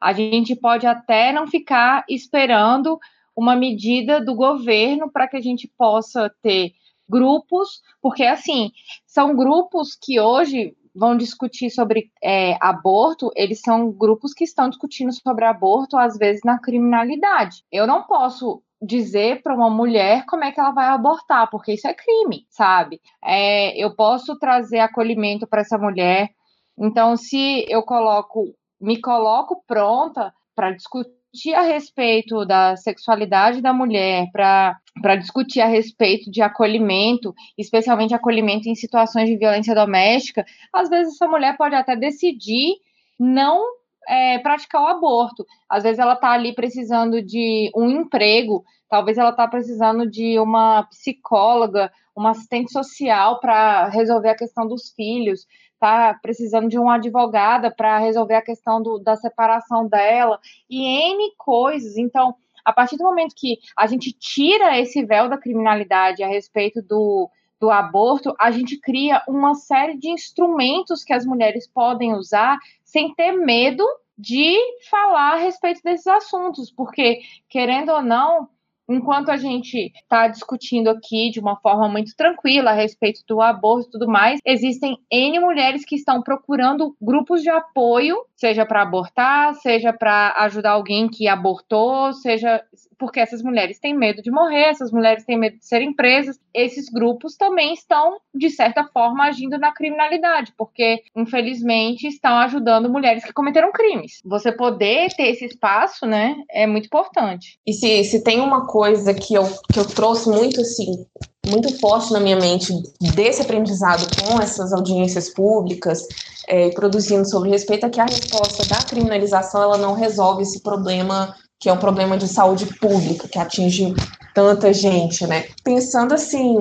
a gente pode até não ficar esperando uma medida do governo para que a gente possa ter grupos, porque assim, são grupos que hoje vão discutir sobre é, aborto, eles são grupos que estão discutindo sobre aborto, às vezes na criminalidade. Eu não posso dizer para uma mulher como é que ela vai abortar, porque isso é crime, sabe? É, eu posso trazer acolhimento para essa mulher. Então, se eu coloco, me coloco pronta para discutir discutir a respeito da sexualidade da mulher, para discutir a respeito de acolhimento, especialmente acolhimento em situações de violência doméstica, às vezes essa mulher pode até decidir não é, praticar o aborto. Às vezes ela está ali precisando de um emprego, talvez ela está precisando de uma psicóloga, uma assistente social para resolver a questão dos filhos está precisando de uma advogada para resolver a questão do, da separação dela e N coisas. Então, a partir do momento que a gente tira esse véu da criminalidade a respeito do, do aborto, a gente cria uma série de instrumentos que as mulheres podem usar sem ter medo de falar a respeito desses assuntos, porque, querendo ou não, enquanto a gente está discutindo aqui de uma forma muito tranquila a respeito do aborto e tudo mais, existem N mulheres que estão procurando grupos de apoio, seja para abortar, seja para ajudar alguém que abortou, seja porque essas mulheres têm medo de morrer, essas mulheres têm medo de serem presas. Esses grupos também estão, de certa forma, agindo na criminalidade, porque, infelizmente, estão ajudando mulheres que cometeram crimes. Você poder ter esse espaço, né, é muito importante. E se, se tem uma coisa que eu, que eu trouxe muito, assim, muito forte na minha mente desse aprendizado com essas audiências públicas, é, produzindo sobre respeito, é que a resposta da criminalização ela não resolve esse problema que é um problema de saúde pública que atinge tanta gente, né? Pensando assim,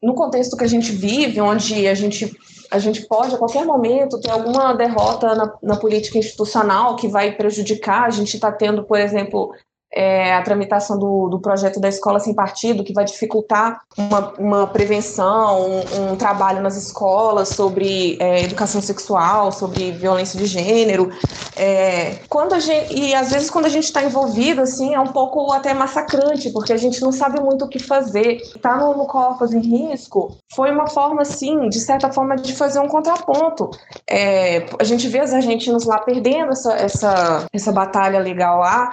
no contexto que a gente vive, onde a gente a gente pode a qualquer momento ter alguma derrota na, na política institucional que vai prejudicar. A gente está tendo, por exemplo, é, a tramitação do, do, projeto da escola sem partido, que vai dificultar uma, uma prevenção, um, um, trabalho nas escolas sobre é, educação sexual, sobre violência de gênero. É, quando a gente, e às vezes quando a gente está envolvido, assim, é um pouco até massacrante, porque a gente não sabe muito o que fazer. Estar tá no, no Corpus em Risco foi uma forma, assim, de certa forma, de fazer um contraponto. É, a gente vê os argentinos lá perdendo essa, essa, essa batalha legal lá,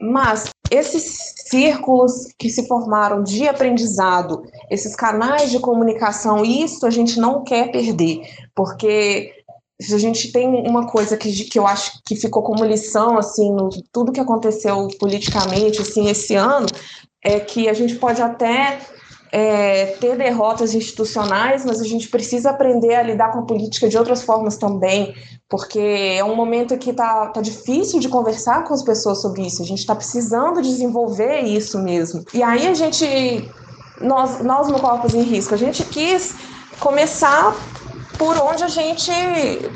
mas esses círculos que se formaram de aprendizado, esses canais de comunicação, isso a gente não quer perder, porque se a gente tem uma coisa que, que eu acho que ficou como lição, assim, no tudo que aconteceu politicamente, assim, esse ano, é que a gente pode até é, ter derrotas institucionais, mas a gente precisa aprender a lidar com a política de outras formas também, porque é um momento que tá, tá difícil de conversar com as pessoas sobre isso. A gente está precisando desenvolver isso mesmo. E aí a gente, nós, nós no Corpos em Risco, a gente quis começar por onde a gente,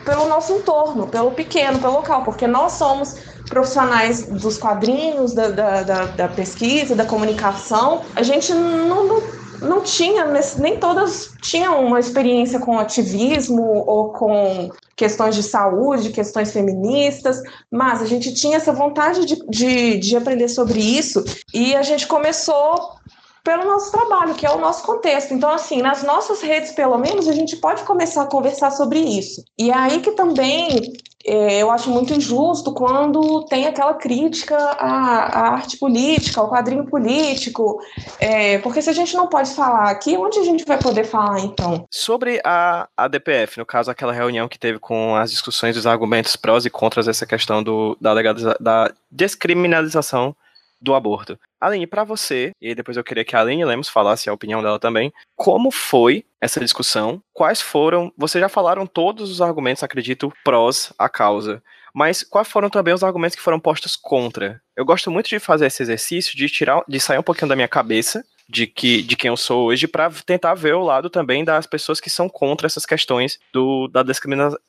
pelo nosso entorno, pelo pequeno, pelo local, porque nós somos profissionais dos quadrinhos, da, da, da, da pesquisa, da comunicação. A gente não, não não tinha, nem todas tinham uma experiência com ativismo ou com questões de saúde, questões feministas, mas a gente tinha essa vontade de, de, de aprender sobre isso e a gente começou pelo nosso trabalho, que é o nosso contexto. Então, assim, nas nossas redes, pelo menos, a gente pode começar a conversar sobre isso. E é aí que também é, eu acho muito injusto quando tem aquela crítica à, à arte política, ao quadrinho político, é, porque se a gente não pode falar aqui, onde a gente vai poder falar então? Sobre a, a DPF, no caso, aquela reunião que teve com as discussões dos argumentos prós e contras dessa questão do, da, da descriminalização do aborto. Aline, para você, e depois eu queria que a Aline Lemos falasse a opinião dela também, como foi essa discussão? Quais foram, vocês já falaram todos os argumentos, acredito, prós à causa, mas quais foram também os argumentos que foram postos contra? Eu gosto muito de fazer esse exercício de tirar, de sair um pouquinho da minha cabeça de, que, de quem eu sou hoje para tentar ver o lado também das pessoas que são contra essas questões do, da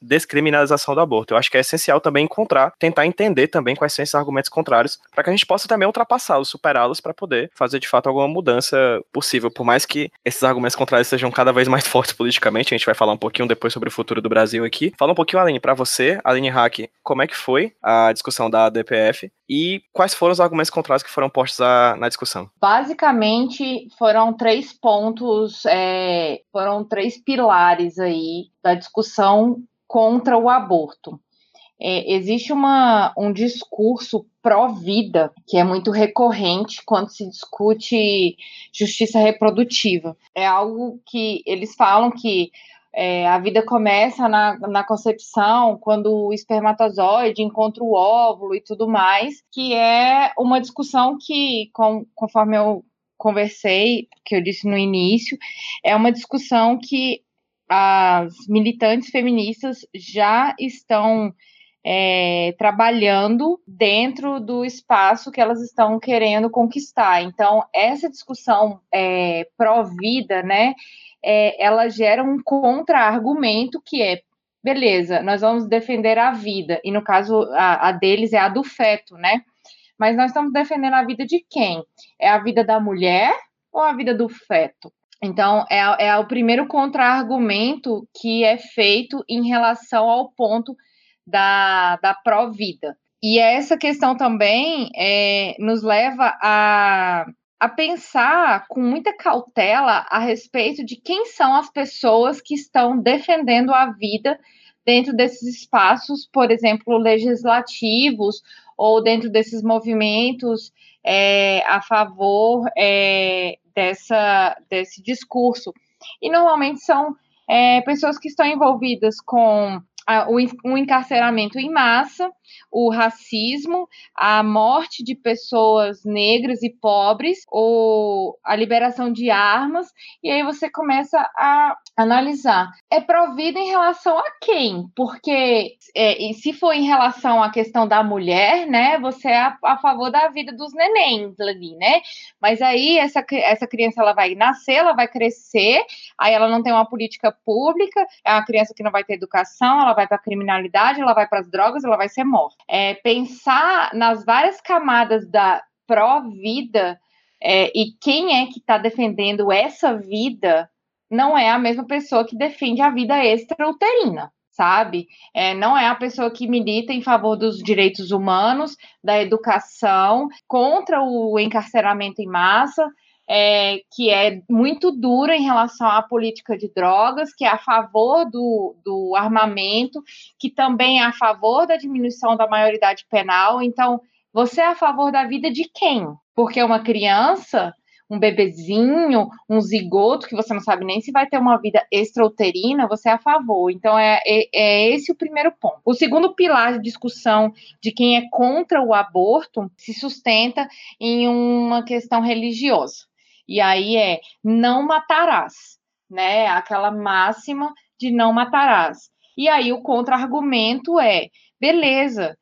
descriminalização do aborto. Eu acho que é essencial também encontrar, tentar entender também quais são esses argumentos contrários, para que a gente possa também ultrapassá-los, superá-los, para poder fazer de fato alguma mudança possível. Por mais que esses argumentos contrários sejam cada vez mais *laughs* fortes politicamente, a gente vai falar um pouquinho depois sobre o futuro do Brasil aqui. Fala um pouquinho, Aline, para você, Aline Hack, como é que foi a discussão da DPF e quais foram os argumentos contrários que foram postos a, na discussão? Basicamente, foram três pontos, é, foram três pilares aí da discussão contra o aborto. É, existe uma, um discurso pró-vida que é muito recorrente quando se discute justiça reprodutiva. É algo que eles falam que é, a vida começa na, na concepção, quando o espermatozoide encontra o óvulo e tudo mais, que é uma discussão que, com, conforme eu conversei, que eu disse no início, é uma discussão que as militantes feministas já estão é, trabalhando dentro do espaço que elas estão querendo conquistar. Então, essa discussão é, pró-vida, né, é, ela gera um contra-argumento que é beleza, nós vamos defender a vida, e no caso a, a, deles é a do feto, né? Mas nós estamos defendendo a vida de quem? É a vida da mulher ou a vida do feto? Então, é, é o primeiro contra-argumento que é feito em relação ao ponto da, da pró-vida. E essa questão também é, nos leva a, a pensar com muita cautela a respeito de quem são as pessoas que estão defendendo a vida dentro desses espaços, por exemplo, legislativos, ou dentro desses movimentos é, a favor é, dessa, desse discurso. E normalmente são é, pessoas que estão envolvidas com o, encarceramento em massa, o racismo, a morte de pessoas negras e pobres, ou a liberação de armas, e aí você começa a analisar. É provida em relação a quem? Porque é, se for em relação à questão da mulher, né, você é a, a favor da vida dos nenéns ali, né? Mas aí essa, essa criança ela vai nascer, ela vai crescer, aí ela não tem uma política pública, é uma criança que não vai ter educação, ela vai para a criminalidade, ela vai para as drogas, ela vai ser morta. É, pensar nas várias camadas da pró-vida é, e quem é que está defendendo essa vida não é a mesma pessoa que defende a vida extrauterina, sabe? É, não é a pessoa que milita em favor dos direitos humanos, da educação, contra o encarceramento em massa, é, que é muito dura em relação à política de drogas, que é a favor do, do armamento, que também é a favor da diminuição da maioridade penal. Então, você é a favor da vida de quem? Porque uma criança, um bebezinho, um zigoto, que você não sabe nem se vai ter uma vida extrauterina, você é a favor. Então, é, é, é esse o primeiro ponto. O segundo pilar de discussão de quem é contra o aborto se sustenta em uma questão religiosa. E aí é não matarás, né? Aquela máxima de não matarás. E aí o contra-argumento é: beleza,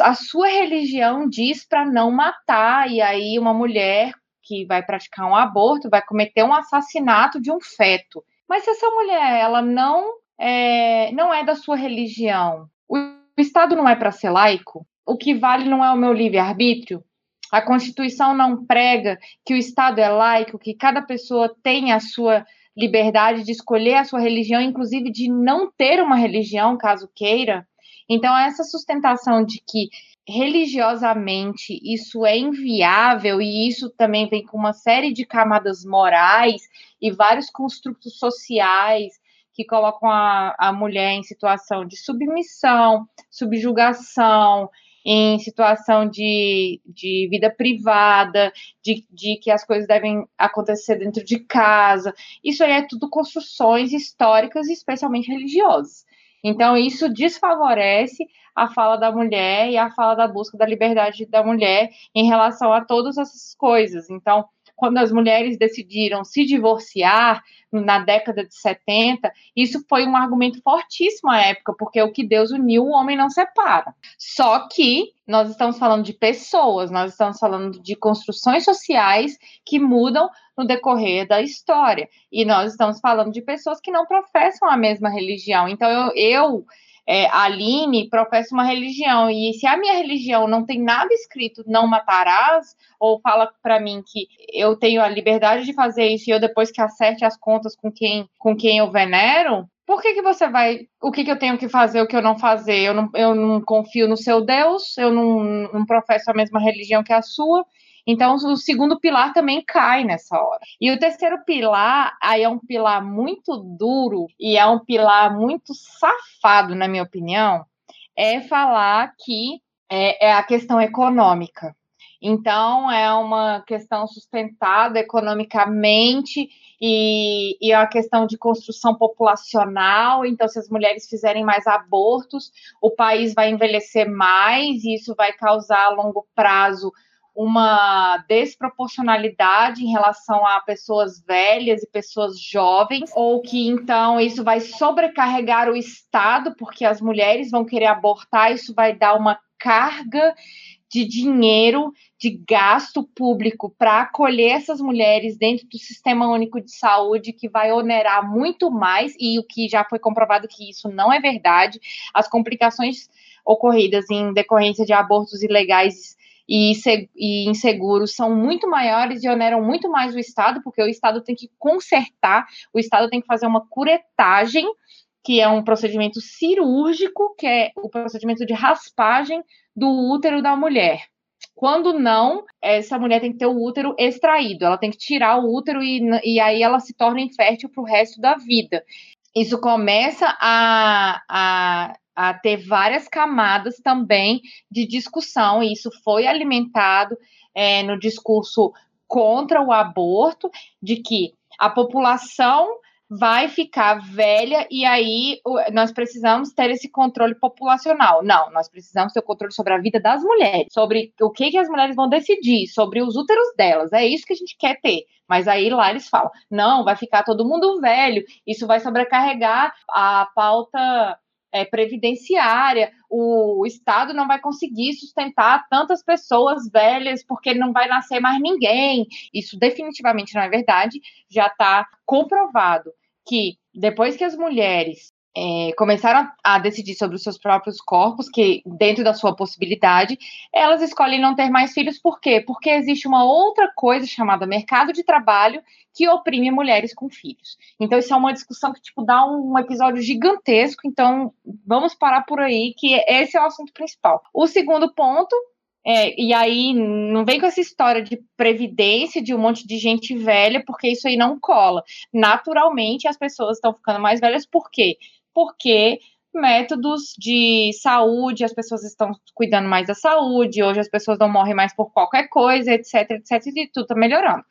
a sua religião diz para não matar, e aí uma mulher que vai praticar um aborto vai cometer um assassinato de um feto. Mas se essa mulher ela não é, não é da sua religião, o Estado não é para ser laico, o que vale não é o meu livre-arbítrio, a Constituição não prega que o Estado é laico, que cada pessoa tem a sua liberdade de escolher a sua religião, inclusive de não ter uma religião, caso queira. Então, essa sustentação de que religiosamente isso é inviável e isso também vem com uma série de camadas morais e vários construtos sociais que colocam a, a mulher em situação de submissão, subjugação, em situação de, de vida privada, de, de que as coisas devem acontecer dentro de casa. Isso aí é tudo construções históricas especialmente religiosas. Então, isso desfavorece a fala da mulher e a fala da busca da liberdade da mulher em relação a todas essas coisas. Então, quando as mulheres decidiram se divorciar na década de 70, isso foi um argumento fortíssimo à época, porque o que Deus uniu, o homem não separa. Só que nós estamos falando de pessoas, nós estamos falando de construções sociais que mudam no decorrer da história. E nós estamos falando de pessoas que não professam a mesma religião. Então, eu, eu é, Aline professa uma religião, e se a minha religião não tem nada escrito não matarás, ou fala para mim que eu tenho a liberdade de fazer isso e eu depois que acerte as contas com quem, com quem eu venero, por que, que você vai. O que, que eu tenho que fazer, o que eu não fazer? Eu não, eu não confio no seu Deus, eu não, não professo a mesma religião que a sua, então, o segundo pilar também cai nessa hora. E o terceiro pilar, aí é um pilar muito duro e é um pilar muito safado, na minha opinião, é falar que é, é a questão econômica. Então, é uma questão sustentada economicamente e, e é a questão de construção populacional. Então, se as mulheres fizerem mais abortos, o país vai envelhecer mais e isso vai causar a longo prazo uma desproporcionalidade em relação a pessoas velhas e pessoas jovens, ou que então isso vai sobrecarregar o Estado, porque as mulheres vão querer abortar, isso vai dar uma carga de dinheiro, de gasto público para acolher essas mulheres dentro do Sistema Único de Saúde, que vai onerar muito mais, e o que já foi comprovado que isso não é verdade. As complicações ocorridas em decorrência de abortos ilegais e, e inseguros são muito maiores e oneram muito mais o Estado, porque o Estado tem que consertar, o Estado tem que fazer uma curetagem que é um procedimento cirúrgico, que é o procedimento de raspagem do útero da mulher. Quando não, essa mulher tem que ter o útero extraído, ela tem que tirar o útero e, e aí ela se torna infértil para o resto da vida. Isso começa a, a, a ter várias camadas também de discussão, e isso foi alimentado é, no discurso contra o aborto, de que a população vai ficar velha e aí nós precisamos ter esse controle populacional. Não, nós precisamos ter o controle sobre a vida das mulheres, sobre o que, que as mulheres vão decidir, sobre os úteros delas. É isso que a gente quer ter. Mas aí lá eles falam: não, vai ficar todo mundo velho, isso vai sobrecarregar a pauta é, previdenciária, o, Estado não vai conseguir sustentar tantas pessoas velhas porque não vai nascer mais ninguém. Isso definitivamente não é verdade, já está comprovado que depois que as mulheres é, começaram a, decidir sobre os seus próprios corpos, que dentro da sua possibilidade, elas escolhem não ter mais filhos, por quê? Porque existe uma outra coisa chamada mercado de trabalho que oprime mulheres com filhos. Então, isso é uma discussão que, tipo, dá um, um episódio gigantesco, então vamos parar por aí, que esse é o assunto principal. O segundo ponto é, e aí, não vem com essa história de previdência de um monte de gente velha, porque isso aí não cola. Naturalmente, as pessoas estão ficando mais velhas, por quê? Porque métodos de saúde, as pessoas estão cuidando mais da saúde, hoje as pessoas não morrem mais por qualquer coisa, etc, etc, e tudo está melhorando.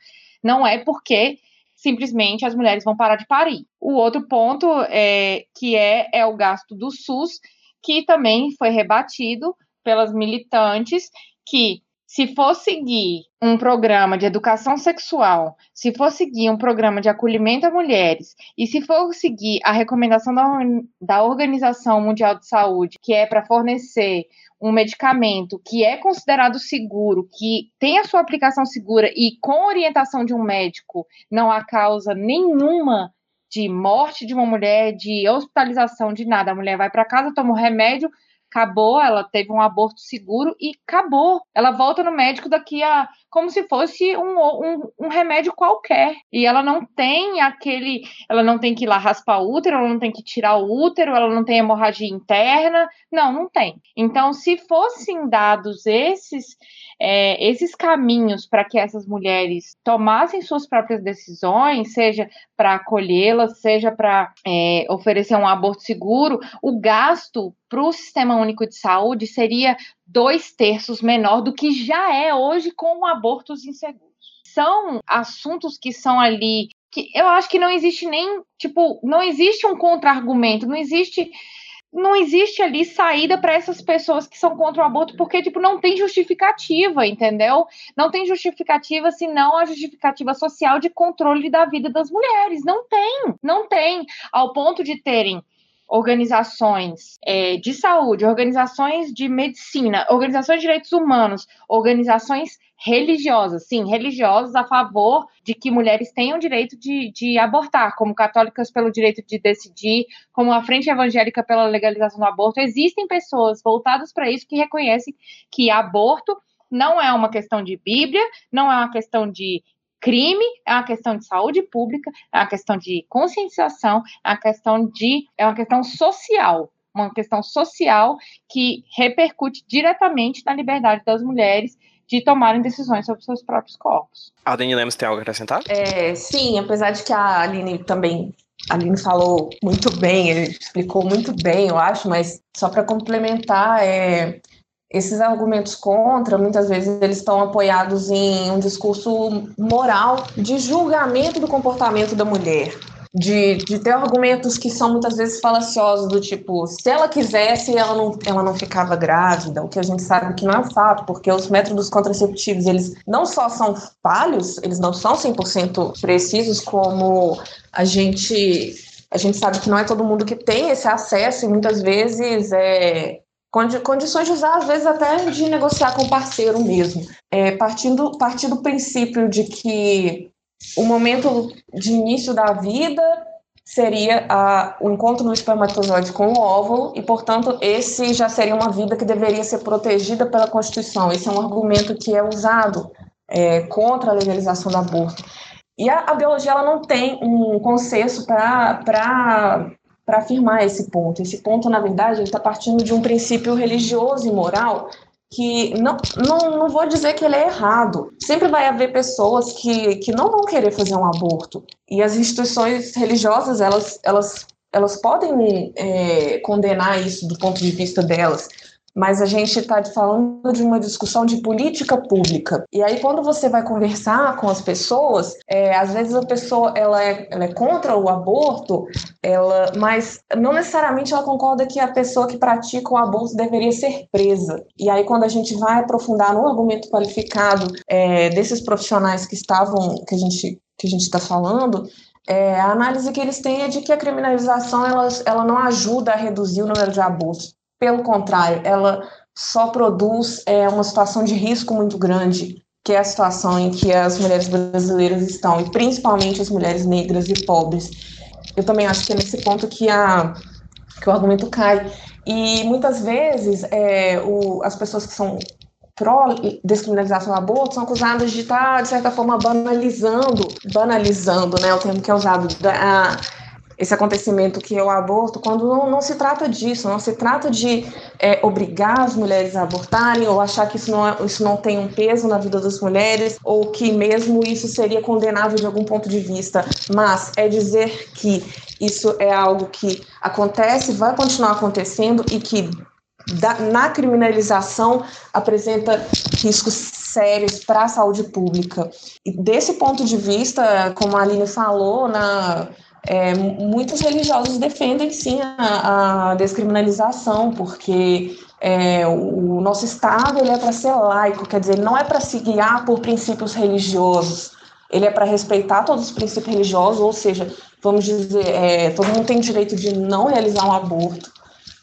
Não é porque simplesmente as mulheres vão parar de parir. O outro ponto é, que é, é o gasto do SUS, que também foi rebatido, pelas militantes que se for seguir um programa de educação sexual, se for seguir um programa de acolhimento a mulheres, e se for seguir a recomendação da, da Organização Mundial de Saúde, que é para fornecer um medicamento que é considerado seguro, que tem a sua aplicação segura e com orientação de um médico, não há causa nenhuma de morte de uma mulher, de hospitalização, de nada. A mulher vai para casa, toma o remédio, acabou, ela teve um aborto seguro e acabou. Ela volta no médico daqui a. como se fosse um, um, um, remédio qualquer. E ela não tem aquele. Ela não tem que ir lá raspar o útero, ela não tem que tirar o útero, ela não tem hemorragia interna. Não, não tem. Então, se fossem dados esses. É, esses caminhos para que essas mulheres tomassem suas próprias decisões, seja para acolhê-las, seja para é, oferecer um aborto seguro, o gasto para o Sistema Único de Saúde seria dois terços menor do que já é hoje com abortos inseguros. São assuntos que são ali que eu acho que não existe nem, tipo, não existe um contra-argumento, não existe não existe ali saída para essas pessoas que são contra o aborto, porque, tipo, não tem justificativa, entendeu? Não tem justificativa senão a justificativa social de controle da vida das mulheres. Não tem, não tem. Ao ponto de terem organizações é, de saúde, organizações de medicina, organizações de direitos humanos, organizações religiosas, sim, religiosas a favor de que mulheres tenham direito de, de abortar, como católicas pelo direito de decidir, como a Frente Evangélica pela legalização do aborto. Existem pessoas voltadas para isso que reconhecem que aborto não é uma questão de Bíblia, não é uma questão de crime, é uma questão de saúde pública, é uma questão de conscientização, é uma questão de é uma questão social, uma questão social que repercute diretamente na liberdade das mulheres de tomarem decisões sobre seus próprios corpos. A Dani Lemos tem algo a acrescentar? É, sim, apesar de que a Aline também a Aline falou muito bem, ele explicou muito bem, eu acho, mas só para complementar, é, esses argumentos contra, muitas vezes, eles estão apoiados em um discurso moral de julgamento do comportamento da mulher. De, de ter argumentos que são muitas vezes falaciosos, do tipo, se ela quisesse, ela não, ela não ficava grávida, o que a gente sabe que não é fato, porque os métodos contraceptivos, eles não só são falhos, eles não são 100% precisos, como a gente a gente sabe que não é todo mundo que tem esse acesso e muitas vezes é, condições de usar, às vezes até de negociar com o parceiro mesmo. É, partindo, partir do princípio de que o momento de início da vida seria a, o encontro do espermatozoide com o óvulo e, portanto, esse já seria uma vida que deveria ser protegida pela Constituição. Esse é um argumento que é usado é, contra a legalização do aborto. E a, a biologia ela não tem um consenso para para afirmar esse ponto. Esse ponto, na verdade, está partindo de um princípio religioso e moral que não, não, não vou dizer que ele é errado. Sempre vai haver pessoas que, que não vão querer fazer um aborto. E as instituições religiosas, elas, elas, elas podem é, condenar isso do ponto de vista delas mas a gente está falando de uma discussão de política pública. E aí, quando você vai conversar com as pessoas, é, às vezes a pessoa ela é, ela é contra o aborto, ela, mas não necessariamente ela concorda que a pessoa que pratica o aborto deveria ser presa. E aí, quando a gente vai aprofundar no argumento qualificado é, desses profissionais que estavam, que a gente que a gente está falando, é, a análise que eles têm é de que a criminalização ela, ela não ajuda a reduzir o número de abortos. Pelo contrário, ela só produz é, uma situação de risco muito grande, que é a situação em que as mulheres brasileiras estão, e principalmente as mulheres negras e pobres. Eu também acho que é nesse ponto que, a, que o argumento cai. E muitas vezes é, o, as pessoas que são pró-descriminalização do aborto são acusadas de estar, tá, de certa forma, banalizando, banalizando, né, o termo que é usado, da, esse acontecimento que é o aborto, quando não, não se trata disso, não se trata de é, obrigar as mulheres a abortarem ou achar que isso não, é, isso não tem um peso na vida das mulheres ou que mesmo isso seria condenável de algum ponto de vista, mas é dizer que isso é algo que acontece, vai continuar acontecendo e que da, na criminalização apresenta riscos sérios para a saúde pública. E desse ponto de vista, como a Aline falou, na é, muitos religiosos defendem sim a, a descriminalização, porque é, o nosso Estado ele é para ser laico, quer dizer, ele não é para se guiar por princípios religiosos, ele é para respeitar todos os princípios religiosos, ou seja, vamos dizer, é, todo mundo tem direito de não realizar um aborto,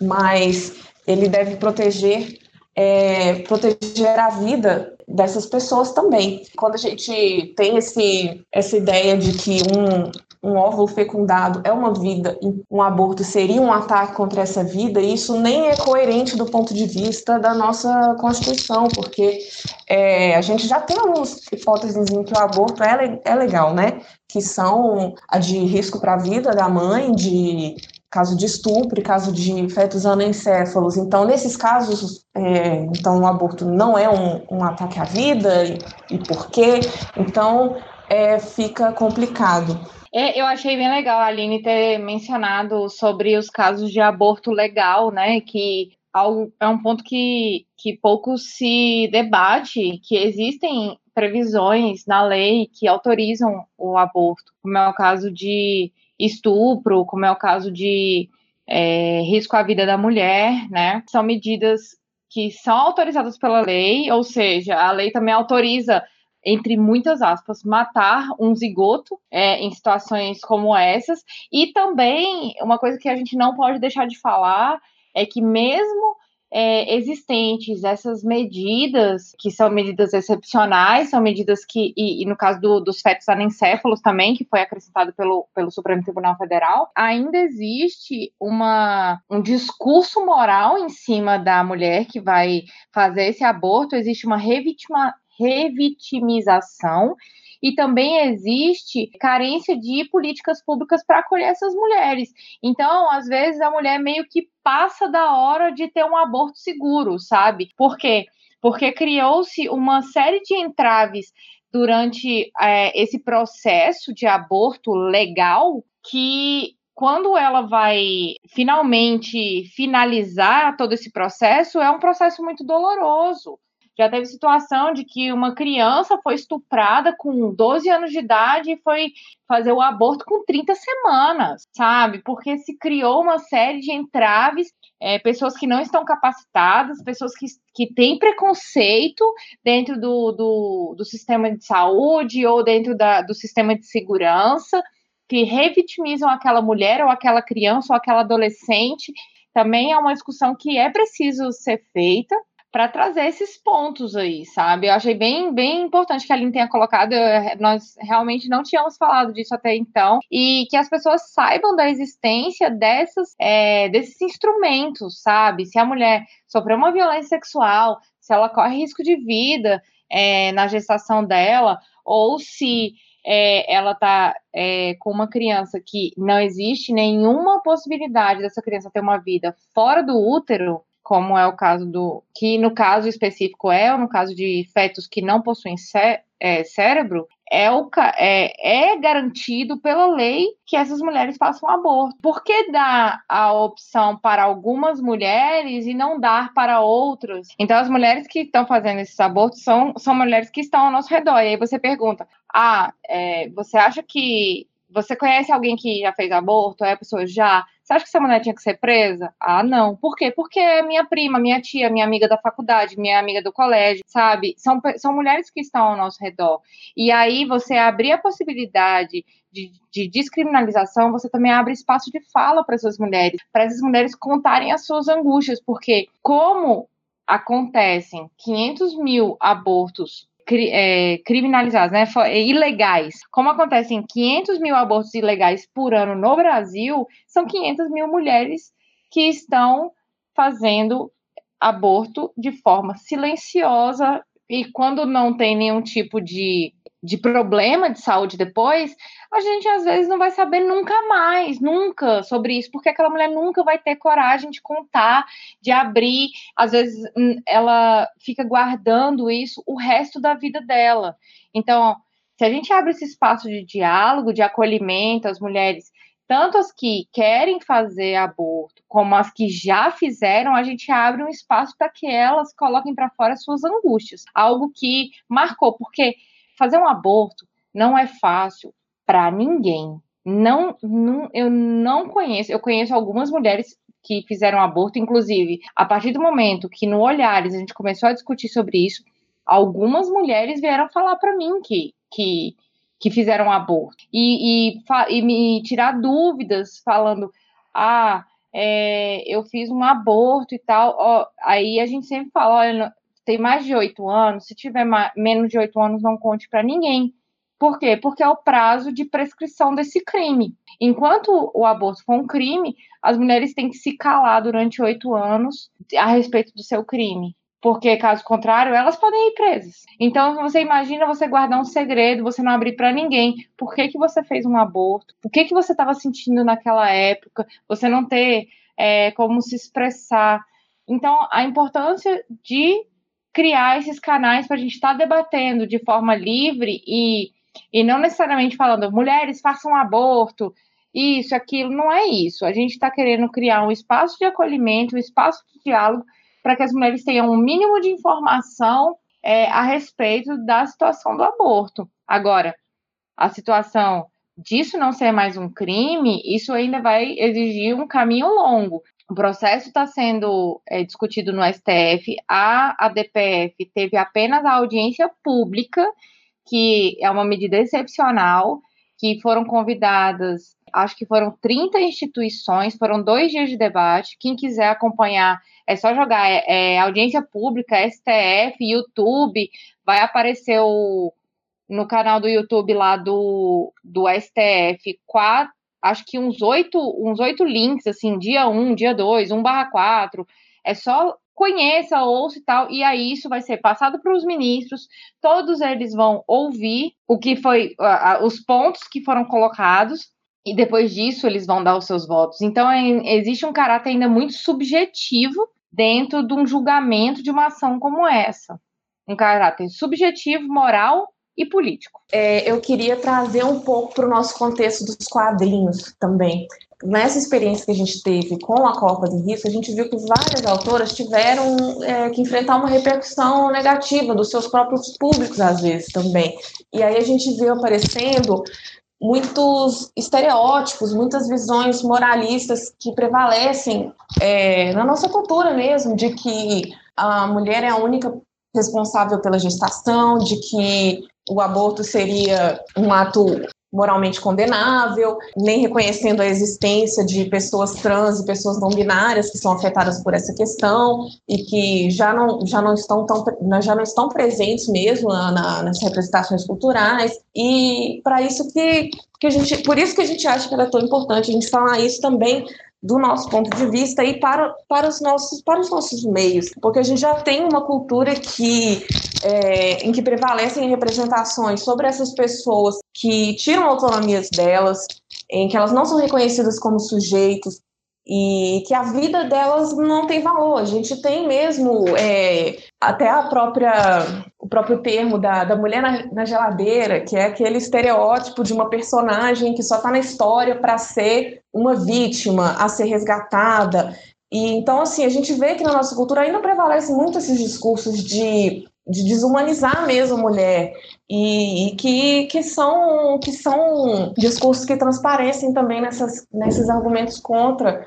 mas ele deve proteger é, proteger a vida dessas pessoas também. Quando a gente tem esse, essa ideia de que um, um óvulo fecundado é uma vida, um aborto seria um ataque contra essa vida, isso nem é coerente do ponto de vista da nossa Constituição, porque é, a gente já tem algumas hipóteses em que o aborto é, é legal, né? Que são a de risco para a vida da mãe, de caso de estupro, caso de fetos anencéfalos. Então, nesses casos, é, então o aborto não é um, um ataque à vida e, e por quê? Então, é, fica complicado. É, eu achei bem legal a Aline ter mencionado sobre os casos de aborto legal, né? Que é um ponto que, que pouco se debate, que existem previsões na lei que autorizam o aborto, como é o caso de estupro, como é o caso de é, risco à vida da mulher, né? São medidas que são autorizadas pela lei, ou seja, a lei também autoriza entre muitas aspas, matar um zigoto é, em situações como essas. E também, uma coisa que a gente não pode deixar de falar é que, mesmo é, existentes essas medidas, que são medidas excepcionais, são medidas que, e, e no caso do, dos fetos anencéfalos também, que foi acrescentado pelo, pelo Supremo Tribunal Federal, ainda existe uma, um discurso moral em cima da mulher que vai fazer esse aborto, existe uma revitima, revitimização e também existe carência de políticas públicas para acolher essas mulheres. Então, às vezes, a mulher meio que passa da hora de ter um aborto seguro, sabe? Por quê? Porque criou-se uma série de entraves durante é, esse processo de aborto legal que quando ela vai finalmente finalizar todo esse processo, é um processo muito doloroso. Já teve situação de que uma criança foi estuprada com 12 anos de idade e foi fazer o aborto com 30 semanas, sabe? Porque se criou uma série de entraves, é, pessoas que não estão capacitadas, pessoas que, que têm preconceito dentro do, do, do sistema de saúde ou dentro da, do sistema de segurança, que revitimizam aquela mulher ou aquela criança ou aquela adolescente. Também é uma discussão que é preciso ser feita para trazer esses pontos aí, sabe? Eu achei bem, bem importante que a Aline tenha colocado, eu, nós realmente não tínhamos falado disso até então, e que as pessoas saibam da existência dessas, é, desses instrumentos, sabe? Se a mulher sofreu uma violência sexual, se ela corre risco de vida é, na gestação dela, ou se é, ela está é, com uma criança que não existe nenhuma possibilidade dessa criança ter uma vida fora do útero, como é o caso do. que no caso específico é, ou no caso de fetos que não possuem cé, é, cérebro, é, o, é, é, garantido pela lei que essas mulheres façam aborto. Por que dar a opção para algumas mulheres e não dar para outras? Então, as mulheres que estão fazendo esses abortos são, são mulheres que estão ao nosso redor. E aí você pergunta: ah, é, você acha que. Você conhece alguém que já fez aborto? É a pessoa já. Você acha que essa mulher tinha que ser presa? Ah, não. Por quê? Porque é minha prima, minha tia, minha amiga da faculdade, minha amiga do colégio, sabe? São, são mulheres que estão ao nosso redor. E aí você abrir a possibilidade de, de, descriminalização, você também abre espaço de fala para essas mulheres, para essas mulheres contarem as suas angústias, porque como acontecem 500 mil abortos cri, é, criminalizados, né, é, ilegais, como acontecem 500 mil abortos ilegais por ano no Brasil, são 500 mil mulheres que estão fazendo aborto de forma silenciosa e quando não tem nenhum tipo de de problema de saúde depois, a gente às vezes não vai saber nunca mais, nunca sobre isso, porque aquela mulher nunca vai ter coragem de contar, de abrir, às vezes hum, ela fica guardando isso o resto da vida dela. Então, se a gente abre esse espaço de diálogo, de acolhimento às mulheres, tanto as que querem fazer aborto, como as que já fizeram, a gente abre um espaço para que elas coloquem para fora suas angústias, algo que marcou, porque fazer um aborto não é fácil para ninguém. Não, não, eu não conheço, eu conheço algumas mulheres que fizeram aborto, inclusive, a partir do momento que no Olhares a gente começou a discutir sobre isso, algumas mulheres vieram falar para mim que, que, que fizeram aborto e, e, e, me tirar dúvidas, falando: ah, é, eu fiz um aborto e tal. Ó, aí a gente sempre fala: olha, tem mais de oito anos, se tiver menos de oito anos, não conte para ninguém. Por quê? Porque é o prazo de prescrição desse crime. Enquanto o aborto for um crime, as mulheres têm que se calar durante oito anos a respeito do seu crime. Porque, caso contrário, elas podem ir presas. Então, você imagina você guardar um segredo, você não abrir para ninguém. Por que, que você fez um aborto? O que, que você estava sentindo naquela época? Você não ter é, como se expressar. Então, a importância de criar esses canais para a gente estar tá debatendo de forma livre e, e não necessariamente falando mulheres façam aborto, isso, aquilo, não é isso. A gente está querendo criar um espaço de acolhimento, um espaço de diálogo para que as mulheres tenham um mínimo de informação é, a respeito da situação do aborto. Agora, a situação disso não ser mais um crime, isso ainda vai exigir um caminho longo. O processo está sendo é, discutido no STF. A ADPF teve apenas a audiência pública, que é uma medida excepcional, que foram convidadas, acho que foram 30 instituições, foram dois dias de debate. Quem quiser acompanhar, é só jogar é, é, audiência pública, STF, YouTube, vai aparecer o, no canal do YouTube lá do, do STF quatro, acho que uns oito, uns oito links, assim, dia um, dia dois, um barra quatro. É só conheça, ouça e tal, e aí isso vai ser passado para os ministros, todos eles vão ouvir o que foi, os pontos que foram colocados, e depois disso eles vão dar os seus votos. Então, é, existe um caráter ainda muito subjetivo dentro de um julgamento de uma ação como essa. Um caráter subjetivo, moral e político. É, eu queria trazer um pouco para o nosso contexto dos quadrinhos também. Nessa experiência que a gente teve com a Copa de Risco, a gente viu que várias autoras tiveram é, que enfrentar uma repercussão negativa dos seus próprios públicos, às vezes, também. E aí a gente viu aparecendo muitos estereótipos, muitas visões moralistas que prevalecem é, na nossa cultura mesmo, de que a mulher é a única responsável pela gestação, de que o aborto seria um ato moralmente condenável, nem reconhecendo a existência de pessoas trans e pessoas não binárias que são afetadas por essa questão e que já não, já não, estão, tão, já não estão presentes mesmo na, nas representações culturais. E para isso que, que a gente, por isso que a gente acha que era tão importante a gente falar isso também do nosso ponto de vista e para, para, os, nossos, para os nossos meios, porque a gente já tem uma cultura que, é, em que prevalecem representações sobre essas pessoas que tiram autonomias delas, em que elas não são reconhecidas como sujeitos, e que a vida delas não tem valor. A gente tem mesmo é, até a própria o próprio termo da, da mulher na, na, geladeira, que é aquele estereótipo de uma personagem que só está na história para ser uma vítima, a ser resgatada. E então assim a gente vê que na nossa cultura ainda prevalece muito esses discursos de de desumanizar mesmo a mulher e, e, que, que, são, que são discursos que transparecem também nessas, nesses argumentos contra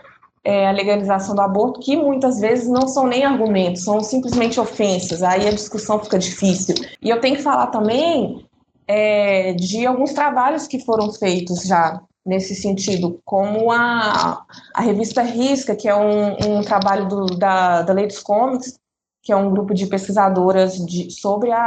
é, a legalização do aborto, que muitas vezes não são nem argumentos, são simplesmente ofensas, aí a discussão fica difícil. E eu tenho que falar também é, de alguns trabalhos que foram feitos já nesse sentido, como a, a revista Risca, que é um, um trabalho do, da, da Ladies Comics, que é um grupo de pesquisadoras de, sobre a,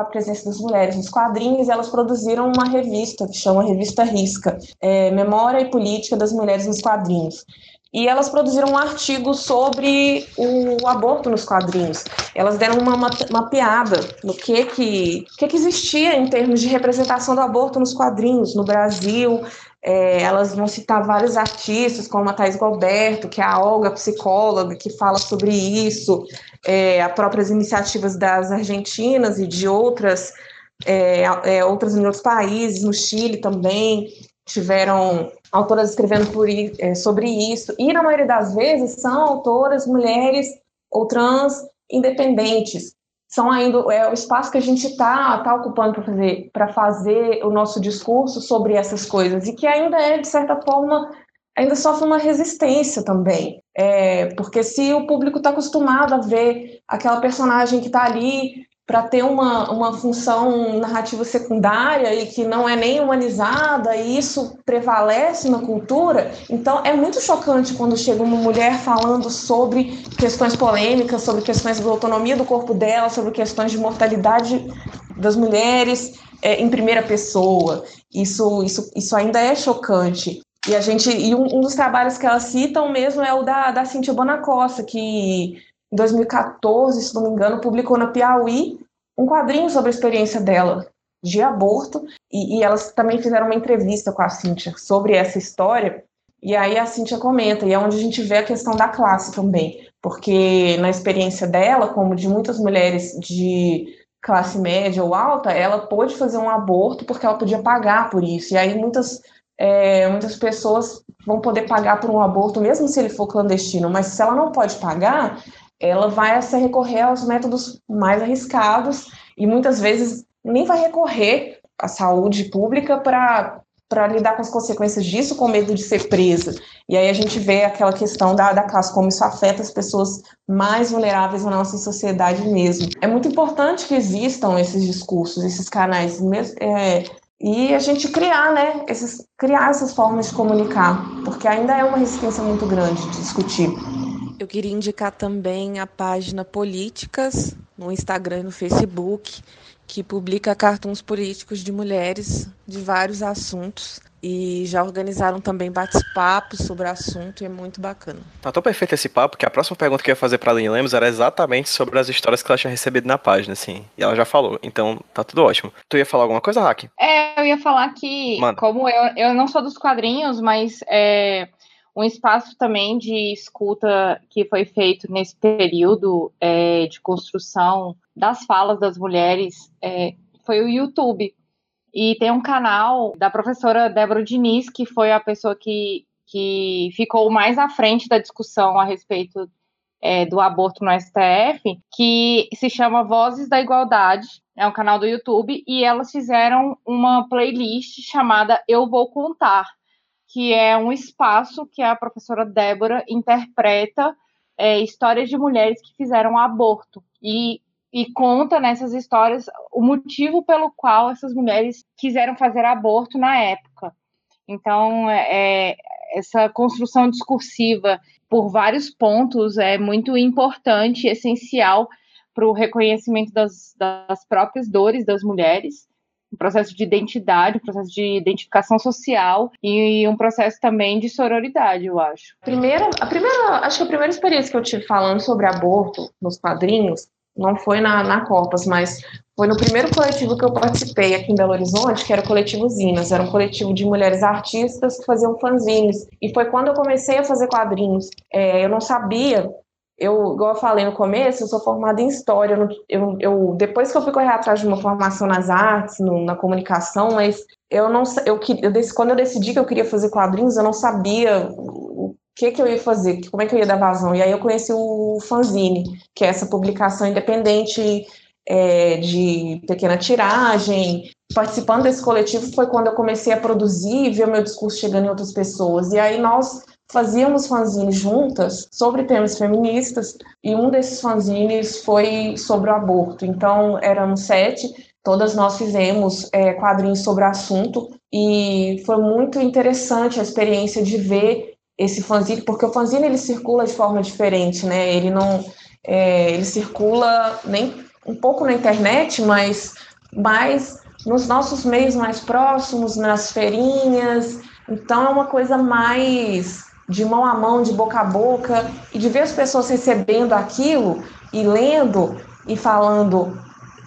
a, presença das mulheres nos quadrinhos, elas produziram uma revista que chama Revista Risca, é, Memória e Política das Mulheres nos Quadrinhos e elas produziram um artigo sobre o aborto nos quadrinhos. Elas deram uma mapeada no que que, que que existia em termos de representação do aborto nos quadrinhos no Brasil. É, elas vão citar vários artistas, como a Thais Galberto, que é a Olga, psicóloga, que fala sobre isso, é, as próprias iniciativas das argentinas e de outras, é, é outras em outros países, no Chile também, tiveram autoras escrevendo por, é, sobre isso, e na maioria das vezes são autoras mulheres ou trans independentes. São ainda é o espaço que a gente está tá ocupando para fazer, fazer o nosso discurso sobre essas coisas, e que ainda é, de certa forma, ainda sofre uma resistência também. É, porque se o público está acostumado a ver aquela personagem que está ali para ter uma, uma função narrativa secundária e que não é nem humanizada, e isso prevalece na cultura. Então, é muito chocante quando chega uma mulher falando sobre questões polêmicas, sobre questões da autonomia do corpo dela, sobre questões de mortalidade das mulheres é, em primeira pessoa. Isso, isso, isso ainda é chocante. E a gente e um, um dos trabalhos que elas citam mesmo é o da, da Cintia Bonacossa, que em 2014, se não me engano, publicou na Piauí um quadrinho sobre a experiência dela de aborto, e, e elas também fizeram uma entrevista com a Cíntia sobre essa história, e aí a Cíntia comenta, e é onde a gente vê a questão da classe também, porque na experiência dela, como de muitas mulheres de classe média ou alta, ela pôde fazer um aborto porque ela podia pagar por isso, e aí muitas, é, muitas pessoas vão poder pagar por um aborto, mesmo se ele for clandestino, mas se ela não pode pagar, ela vai se recorrer aos métodos mais arriscados e muitas vezes nem vai recorrer à saúde pública para para lidar com as consequências disso, com medo de ser presa. E aí a gente vê aquela questão da, da classe, como isso afeta as pessoas mais vulneráveis na nossa sociedade mesmo. É muito importante que existam esses discursos, esses canais, é, e a gente criar, né, esses, criar essas formas de comunicar, porque ainda é uma resistência muito grande de discutir. Eu queria indicar também a página Políticas no Instagram e no Facebook, que publica cartuns políticos de mulheres de vários assuntos. E já organizaram também bate-papos sobre o assunto e é muito bacana. Tá tão perfeito esse papo que a próxima pergunta que eu ia fazer pra Aline Lemos era exatamente sobre as histórias que ela tinha recebido na página, assim. E ela já falou, então tá tudo ótimo. Tu ia falar alguma coisa, Hack? É, eu ia falar que, Manda. como eu, eu não sou dos quadrinhos, mas é, um espaço também de escuta que foi feito nesse período é, de construção das falas das mulheres é, foi o YouTube. E tem um canal da professora Débora Diniz, que foi a pessoa que, que ficou mais à frente da discussão a respeito é, do aborto no STF, que se chama Vozes da Igualdade, é um canal do YouTube, e elas fizeram uma playlist chamada Eu Vou Contar, que é um espaço que a professora Débora interpreta é, histórias de mulheres que fizeram aborto e, e conta nessas histórias o motivo pelo qual essas mulheres quiseram fazer aborto na época. Então, é, é essa construção discursiva por vários pontos é muito importante essencial para o reconhecimento das, das próprias dores das mulheres um processo de identidade, um processo de identificação social e um processo também de sororidade, eu acho. Primeira, a primeira, acho que a primeira experiência que eu tive falando sobre aborto nos quadrinhos não foi na, na Copas, mas foi no primeiro coletivo que eu participei aqui em Belo Horizonte, que era o coletivo Zinas, era um coletivo de mulheres artistas que faziam fanzines, e foi quando eu comecei a fazer quadrinhos. É, eu não sabia eu, igual eu falei no começo, eu sou formada em história. Eu, eu, depois que eu fui correr atrás de uma formação nas artes, no, na comunicação, mas eu não eu, eu, quando eu decidi que eu queria fazer quadrinhos, eu não sabia o que, que eu ia fazer, como é que eu ia dar vazão. E aí eu conheci o Fanzine, que é essa publicação independente é, de pequena tiragem. Participando desse coletivo foi quando eu comecei a produzir e ver o meu discurso chegando em outras pessoas. E aí nós fazíamos fanzines juntas sobre temas feministas e um desses fanzines foi sobre o aborto. Então, éramos sete, todas nós fizemos é, quadrinhos sobre o assunto e foi muito interessante a experiência de ver esse fanzine, porque o fanzine ele circula de forma diferente, né? Ele não, é, ele circula nem um pouco na internet, mas mais nos nossos meios mais próximos, nas feirinhas. Então é uma coisa mais de mão a mão, de boca a boca, e de ver as pessoas recebendo aquilo e lendo e falando: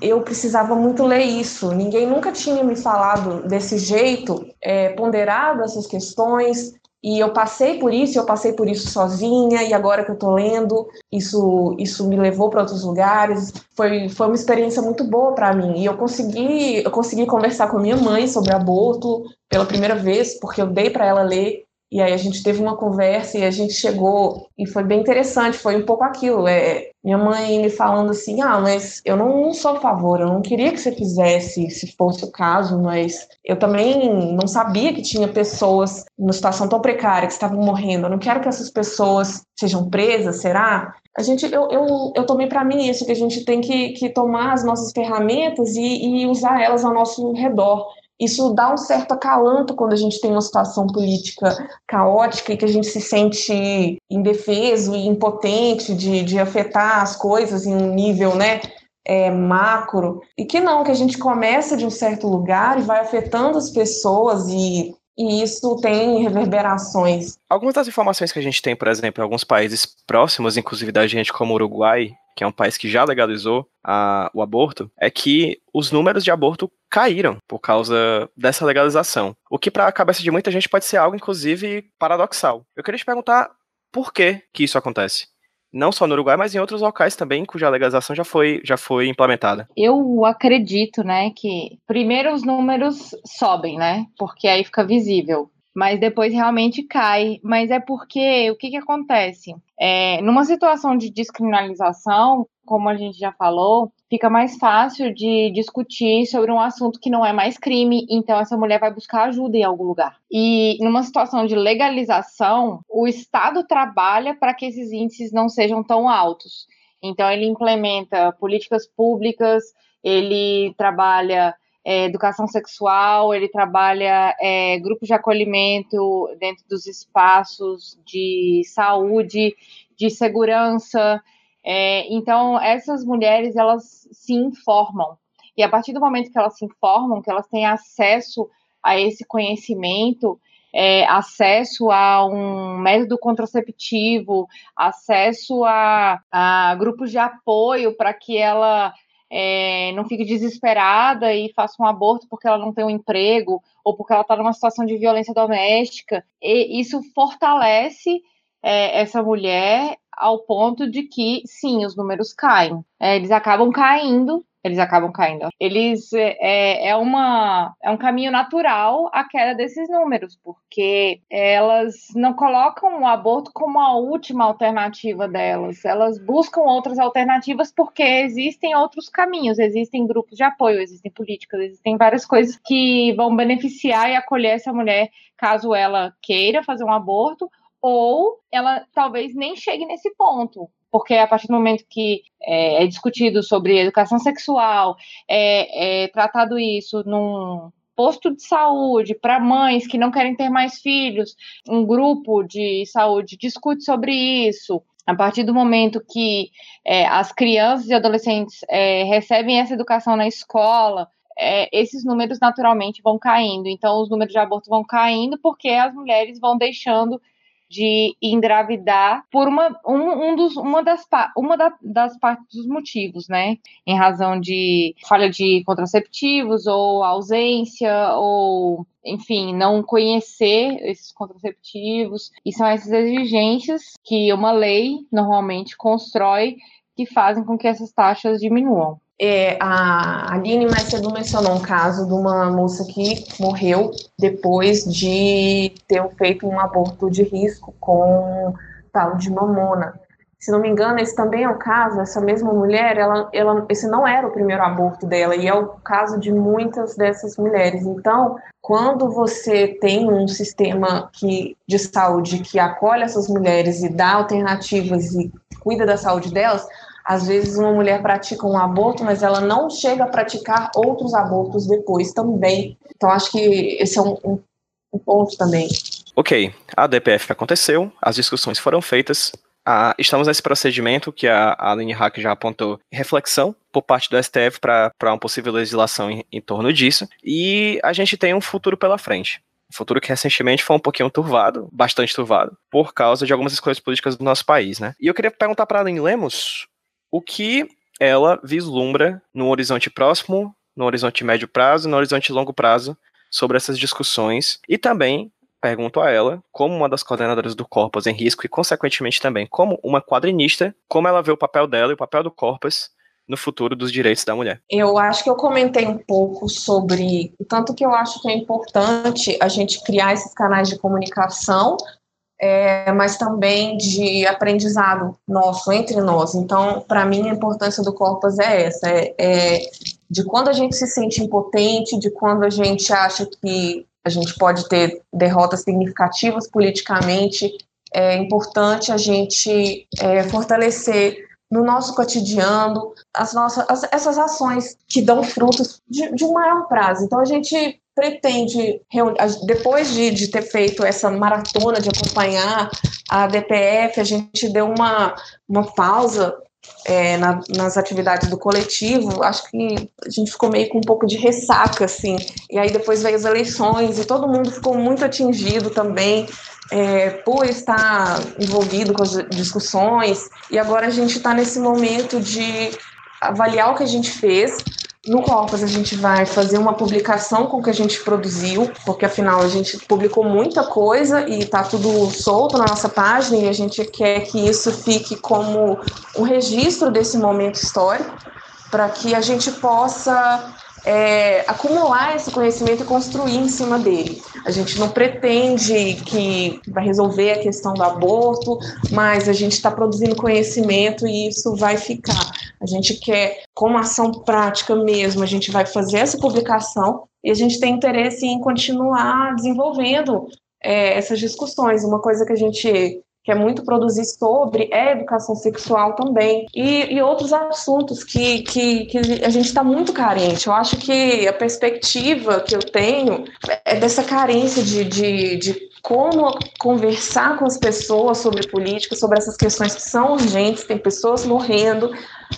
eu precisava muito ler isso. Ninguém nunca tinha me falado desse jeito, é, ponderado essas questões. E eu passei por isso, eu passei por isso sozinha, e agora que eu tô lendo, isso, isso me levou para outros lugares. Foi, foi uma experiência muito boa para mim. E eu consegui, eu consegui conversar com a minha mãe sobre aborto pela primeira vez, porque eu dei para ela ler e aí a gente teve uma conversa e a gente chegou e foi bem interessante, foi um pouco aquilo, é, minha mãe me falando assim, ah, mas eu não, não sou a favor, eu não queria que você fizesse, se fosse o caso, mas eu também não sabia que tinha pessoas numa situação tão precária que estavam morrendo, eu não quero que essas pessoas sejam presas, será? A gente, eu, eu, eu tomei para mim isso, que a gente tem que, que tomar as nossas ferramentas e, e usar elas ao nosso redor isso dá um certo acalanto quando a gente tem uma situação política caótica e que a gente se sente indefeso e impotente de, de afetar as coisas em um nível, né, é, macro. E que não, que a gente começa de um certo lugar e vai afetando as pessoas e e isso tem reverberações. Algumas das informações que a gente tem, por exemplo, em alguns países próximos, inclusive da gente, como o Uruguai, que é um país que já legalizou a, o aborto, é que os números de aborto caíram por causa dessa legalização. O que, para a cabeça de muita gente, pode ser algo, inclusive, paradoxal. Eu queria te perguntar por que, que isso acontece não só no Uruguai, mas em outros locais também, cuja legalização já foi, já foi implementada. Eu acredito, né, que primeiro os números sobem, né, porque aí fica visível, mas depois realmente cai. Mas é porque o que, que acontece? É, numa situação de descriminalização, como a gente já falou, fica mais fácil de discutir sobre um assunto que não é mais crime, então essa mulher vai buscar ajuda em algum lugar. E numa situação de legalização, o Estado trabalha para que esses índices não sejam tão altos. Então ele implementa políticas públicas, ele trabalha é, educação sexual, ele trabalha é, grupos de acolhimento dentro dos espaços de saúde, de segurança. É, então, essas mulheres, elas se informam. E a partir do momento que elas se informam, que elas têm acesso a esse conhecimento, é, acesso a um método contraceptivo, acesso a, a grupos de apoio para que ela é, não fique desesperada e faça um aborto porque ela não tem um emprego ou porque ela está numa situação de violência doméstica. E isso fortalece é, essa mulher ao ponto de que, sim, os números caem. É, eles acabam caindo, eles acabam caindo. Eles é, é, é, uma, é um caminho natural a queda desses números, porque elas não colocam o aborto como a última alternativa delas. Elas buscam outras alternativas porque existem outros caminhos, existem grupos de apoio, existem políticas, existem várias coisas que vão beneficiar e acolher essa mulher caso ela queira fazer um aborto ou ela talvez nem chegue nesse ponto, porque a partir do momento que é, é discutido sobre educação sexual, é, é tratado isso num posto de saúde para mães que não querem ter mais filhos, um grupo de saúde discute sobre isso. A partir do momento que é, as crianças e adolescentes é, recebem essa educação na escola, é, esses números naturalmente vão caindo. Então, os números de aborto vão caindo porque as mulheres vão deixando de engravidar por uma, um, um dos, uma, das, uma da, das partes dos motivos, né? Em razão de falha de contraceptivos, ou ausência, ou, enfim, não conhecer esses contraceptivos. E são essas exigências que uma lei normalmente constrói que fazem com que essas taxas diminuam. É, a Aline mais cedo mencionou um caso de uma moça que morreu depois de ter feito um aborto de risco com tal de mamona. Se não me engano, esse também é o caso, essa mesma mulher, ela, ela, esse não era o primeiro aborto dela, e é o caso de muitas dessas mulheres. Então, quando você tem um sistema que, de saúde que acolhe essas mulheres e dá alternativas e cuida da saúde delas, às vezes uma mulher pratica um aborto, mas ela não chega a praticar outros abortos depois também. Então acho que esse é um, um, um ponto também. Ok, a DPF aconteceu, as discussões foram feitas, ah, estamos nesse procedimento que a Aline Hack já apontou reflexão por parte do STF para uma possível legislação em, em, torno disso, e a gente tem um futuro pela frente. Um futuro que recentemente foi um pouquinho turvado, bastante turvado, por causa de algumas escolhas políticas do nosso país, né? E eu queria perguntar para a Aline Lemos o que ela vislumbra no horizonte próximo, no horizonte médio prazo no horizonte longo prazo sobre essas discussões e também pergunto a ela, como uma das coordenadoras do Corpus em Risco e, consequentemente, também como uma quadrinista, como ela vê o papel dela e o papel do Corpus no futuro dos direitos da mulher. Eu acho que eu comentei um pouco sobre o tanto que eu acho que é importante a gente criar esses canais de comunicação é, mas também de aprendizado nosso, entre nós. Então, para mim, a importância do Corpus é essa: é, é, de quando a gente se sente impotente, de quando a gente acha que a gente pode ter derrotas significativas politicamente, é importante a gente é, fortalecer no nosso cotidiano as nossas as, essas ações que dão frutos de, de um maior prazo. Então a gente pretende, depois de, de, ter feito essa maratona de acompanhar a DPF, a gente deu uma, uma pausa é, na, nas atividades do coletivo, acho que a gente ficou meio com um pouco de ressaca, assim, e aí depois veio as eleições e todo mundo ficou muito atingido também é, por estar envolvido com as discussões, e agora a gente está nesse momento de avaliar o que a gente fez, no Corpus a gente vai fazer uma publicação com o que a gente produziu, porque afinal a gente publicou muita coisa e está tudo solto na nossa página e a gente quer que isso fique como um registro desse momento histórico, para que a gente possa é, acumular esse conhecimento e construir em cima dele. A gente não pretende que vai resolver a questão do aborto, mas a gente está produzindo conhecimento e isso vai ficar. A gente quer, como ação prática mesmo, a gente vai fazer essa publicação e a gente tem interesse em continuar desenvolvendo é, essas discussões. Uma coisa que a gente quer muito produzir sobre é educação sexual também e, e outros assuntos que, que, que a gente está muito carente. Eu acho que a perspectiva que eu tenho é dessa carência de, de, de como conversar com as pessoas sobre política, sobre essas questões que são urgentes, tem pessoas morrendo,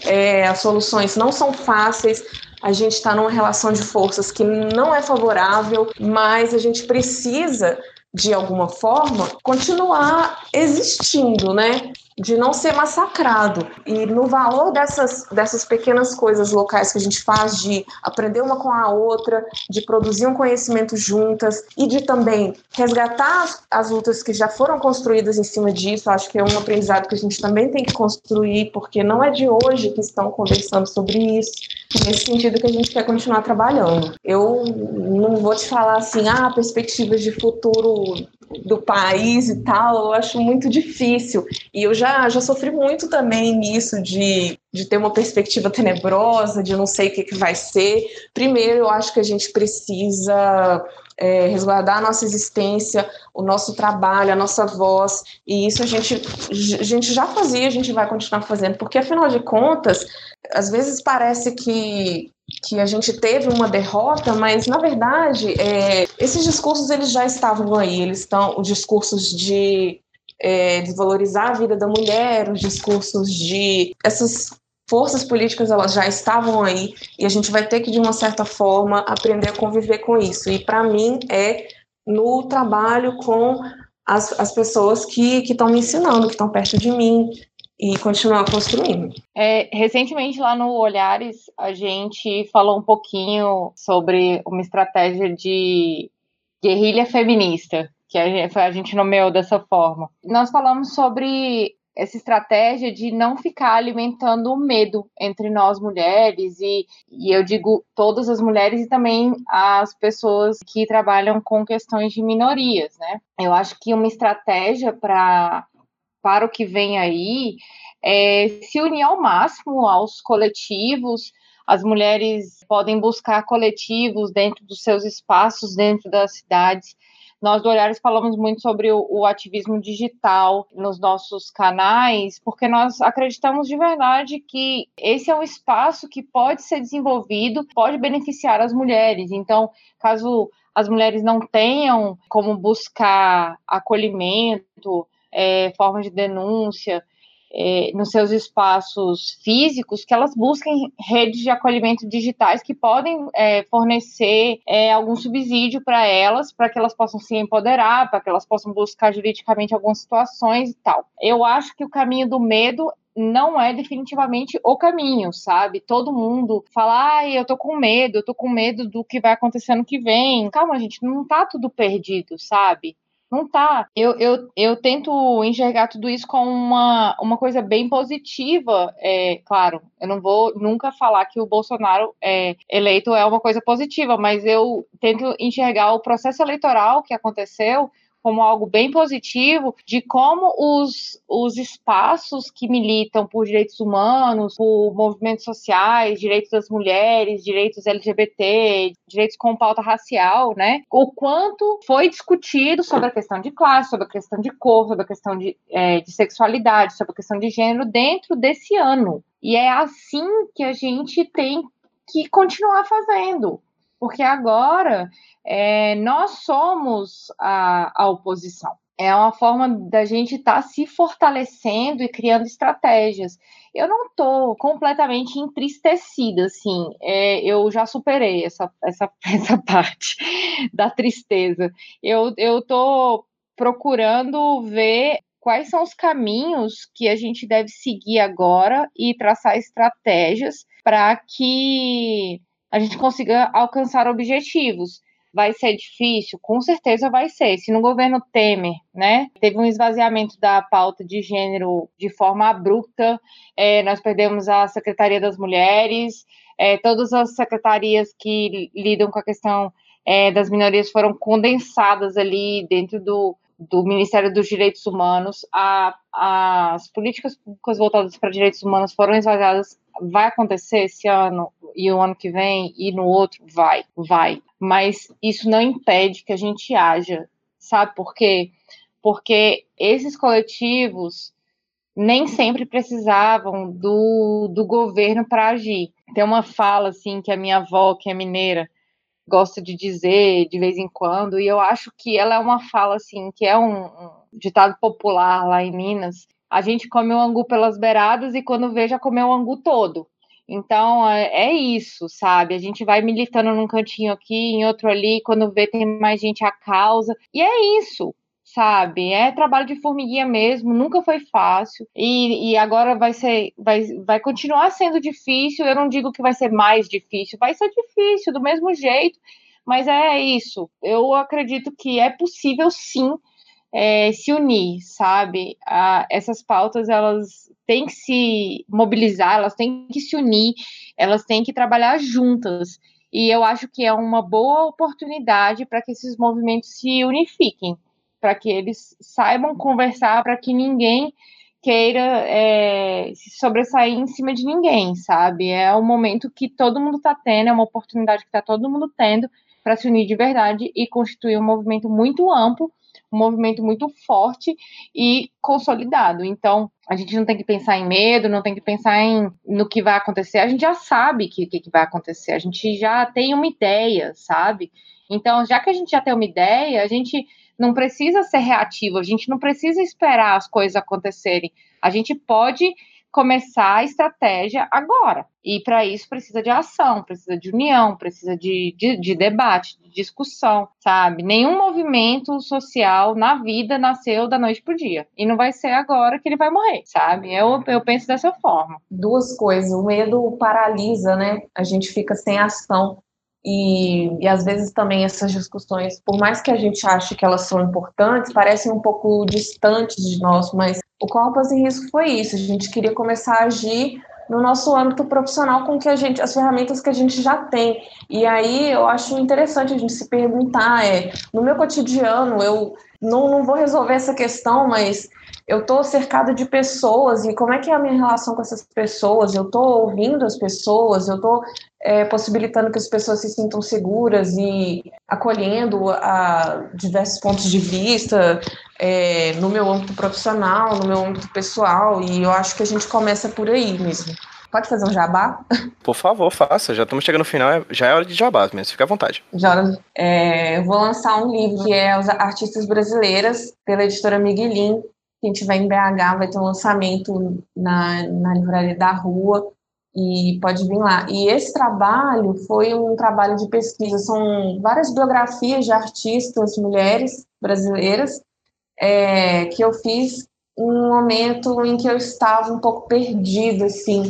é, as soluções não são fáceis, a gente está numa relação de forças que não é favorável, mas a gente precisa de alguma forma, continuar existindo, né? De não ser massacrado. E no valor dessas, dessas pequenas coisas locais que a gente faz, de aprender uma com a outra, de produzir um conhecimento juntas e de também resgatar as, as lutas que já foram construídas em cima disso, acho que é um aprendizado que a gente também tem que construir, porque não é de hoje que estão conversando sobre isso nesse sentido que a gente quer continuar trabalhando. Eu não vou te falar assim, ah, perspectivas de futuro do país e tal, eu acho muito difícil. E eu já, já sofri muito também nisso de, de ter uma perspectiva tenebrosa, de não sei o que, que vai ser. Primeiro, eu acho que a gente precisa é, resguardar a nossa existência, o nosso trabalho, a nossa voz, e isso a gente, a gente já fazia, a gente vai continuar fazendo, porque afinal de contas, às vezes parece que, que a gente teve uma derrota, mas na verdade é, esses discursos eles já estavam aí, eles estão os discursos de é, desvalorizar a vida da mulher, os discursos de essas forças políticas elas já estavam aí e a gente vai ter que de uma certa forma aprender a conviver com isso. E para mim é no trabalho com as, as pessoas que estão me ensinando, que estão perto de mim, e continuar construindo. É, recentemente, lá no Olhares, a gente falou um pouquinho sobre uma estratégia de guerrilha feminista, que a gente, a gente nomeou dessa forma. Nós falamos sobre essa estratégia de não ficar alimentando o medo entre nós mulheres e, e eu digo todas as mulheres e também as pessoas que trabalham com questões de minorias, né? Eu acho que uma estratégia para para o que vem aí é se unir ao máximo aos coletivos. As mulheres podem buscar coletivos dentro dos seus espaços, dentro das cidades. Nós do Olhares falamos muito sobre o, o, ativismo digital nos nossos canais, porque nós acreditamos de verdade que esse é um espaço que pode ser desenvolvido, pode beneficiar as mulheres. Então, caso as mulheres não tenham como buscar acolhimento, é, formas de denúncia é, nos seus espaços físicos, que elas busquem redes de acolhimento digitais que podem é, fornecer é, algum subsídio para elas, para que elas possam se empoderar, para que elas possam buscar juridicamente algumas situações e tal. Eu acho que o caminho do medo não é definitivamente o caminho, sabe? Todo mundo fala, ai, eu tô com medo, eu tô com medo do que vai acontecer no que vem. Calma, gente, não tá tudo perdido, sabe? Não tá. Eu, eu, eu tento enxergar tudo isso como uma, uma coisa bem positiva. É, claro, eu não vou nunca falar que o Bolsonaro é, eleito é uma coisa positiva, mas eu tento enxergar o processo eleitoral que aconteceu como algo bem positivo de como os, os espaços que militam por direitos humanos, por movimentos sociais, direitos das mulheres, direitos LGBT, direitos com pauta racial, né? O quanto foi discutido sobre a questão de classe, sobre a questão de cor, sobre a questão de, é, de sexualidade, sobre a questão de gênero dentro desse ano. E é assim que a gente tem que continuar fazendo porque agora é, nós somos a, a oposição. É uma forma da gente estar tá se fortalecendo e criando estratégias. Eu não estou completamente entristecida, assim. É, eu já superei essa, essa, *laughs* essa parte da tristeza. Eu estou procurando ver quais são os caminhos que a gente deve seguir agora e traçar estratégias para que a gente consiga alcançar objetivos. Vai ser difícil? Com certeza vai ser. Se no governo Temer, né, teve um esvaziamento da pauta de gênero de forma abrupta, é, nós perdemos a Secretaria das Mulheres, é, todas as secretarias que lidam com a questão é, das minorias foram condensadas ali dentro do, do Ministério dos Direitos Humanos. A, as políticas públicas voltadas para direitos humanos foram esvaziadas vai acontecer esse ano e o ano que vem e no outro? Vai, vai. Mas isso não impede que a gente haja, sabe por quê? Porque esses coletivos nem sempre precisavam do, do governo para agir. Tem uma fala, assim, que a minha avó, que é mineira, gosta de dizer de vez em quando, e eu acho que ela é uma fala, assim, que é um, um ditado popular lá em Minas, a gente come o angu pelas beiradas e quando vê já comeu o angu todo. Então é, é, isso, sabe? A gente vai militando num cantinho aqui, em outro ali, quando vê tem mais gente à causa. E é isso, sabe? É trabalho de formiguinha mesmo, nunca foi fácil. E, e agora vai ser, vai, vai continuar sendo difícil. Eu não digo que vai ser mais difícil, vai ser difícil do mesmo jeito. Mas é isso. Eu acredito que é possível sim é, se unir, sabe? A, essas pautas elas têm que se mobilizar, elas têm que se unir, elas têm que trabalhar juntas. E eu acho que é uma boa oportunidade para que esses movimentos se unifiquem, para que eles saibam conversar, para que ninguém queira é, se sobressair em cima de ninguém, sabe? É um momento que todo mundo está tendo, é uma oportunidade que está todo mundo tendo para se unir de verdade e constituir um movimento muito amplo um movimento muito forte e consolidado. Então, a gente não tem que pensar em medo, não tem que pensar em no que vai acontecer. A gente já sabe que o que, que vai acontecer, a gente já tem uma ideia, sabe? Então, já que a gente já tem uma ideia, a gente não precisa ser reativo, a gente não precisa esperar as coisas acontecerem. A gente pode começar a estratégia agora. E para isso precisa de ação, precisa de união, precisa de, de, de, debate, de discussão, sabe? Nenhum movimento social na vida nasceu da noite pro dia. E não vai ser agora que ele vai morrer, sabe? Eu, eu penso dessa forma. Duas coisas. O medo paralisa, né? A gente fica sem ação. E, e às vezes também essas discussões, por mais que a gente ache que elas são importantes, parecem um pouco distantes de nós, mas o Copas em Risco foi isso. A gente queria começar a agir no nosso âmbito profissional com que a gente, as ferramentas que a gente já tem. E aí eu acho interessante a gente se perguntar, é, no meu cotidiano, eu não, não vou resolver essa questão, mas eu estou cercada de pessoas e como é que é a minha relação com essas pessoas? Eu estou ouvindo as pessoas, eu estou é, possibilitando que as pessoas se sintam seguras e acolhendo a diversos pontos de vista é, no meu âmbito profissional, no meu âmbito pessoal e eu acho que a gente começa por aí mesmo. Pode fazer um jabá? Por favor, faça. Já estamos chegando no final, é, já é hora de jabá mesmo, fica à vontade. Já, é, eu vou lançar um livro que é Os Artistas Brasileiras, pela editora Miguelin, quem estiver em BH vai ter um lançamento na, na livraria da rua e pode vir lá. E esse trabalho foi um trabalho de pesquisa, são várias biografias de artistas, mulheres brasileiras, é, que eu fiz um momento em que eu estava um pouco perdida, assim.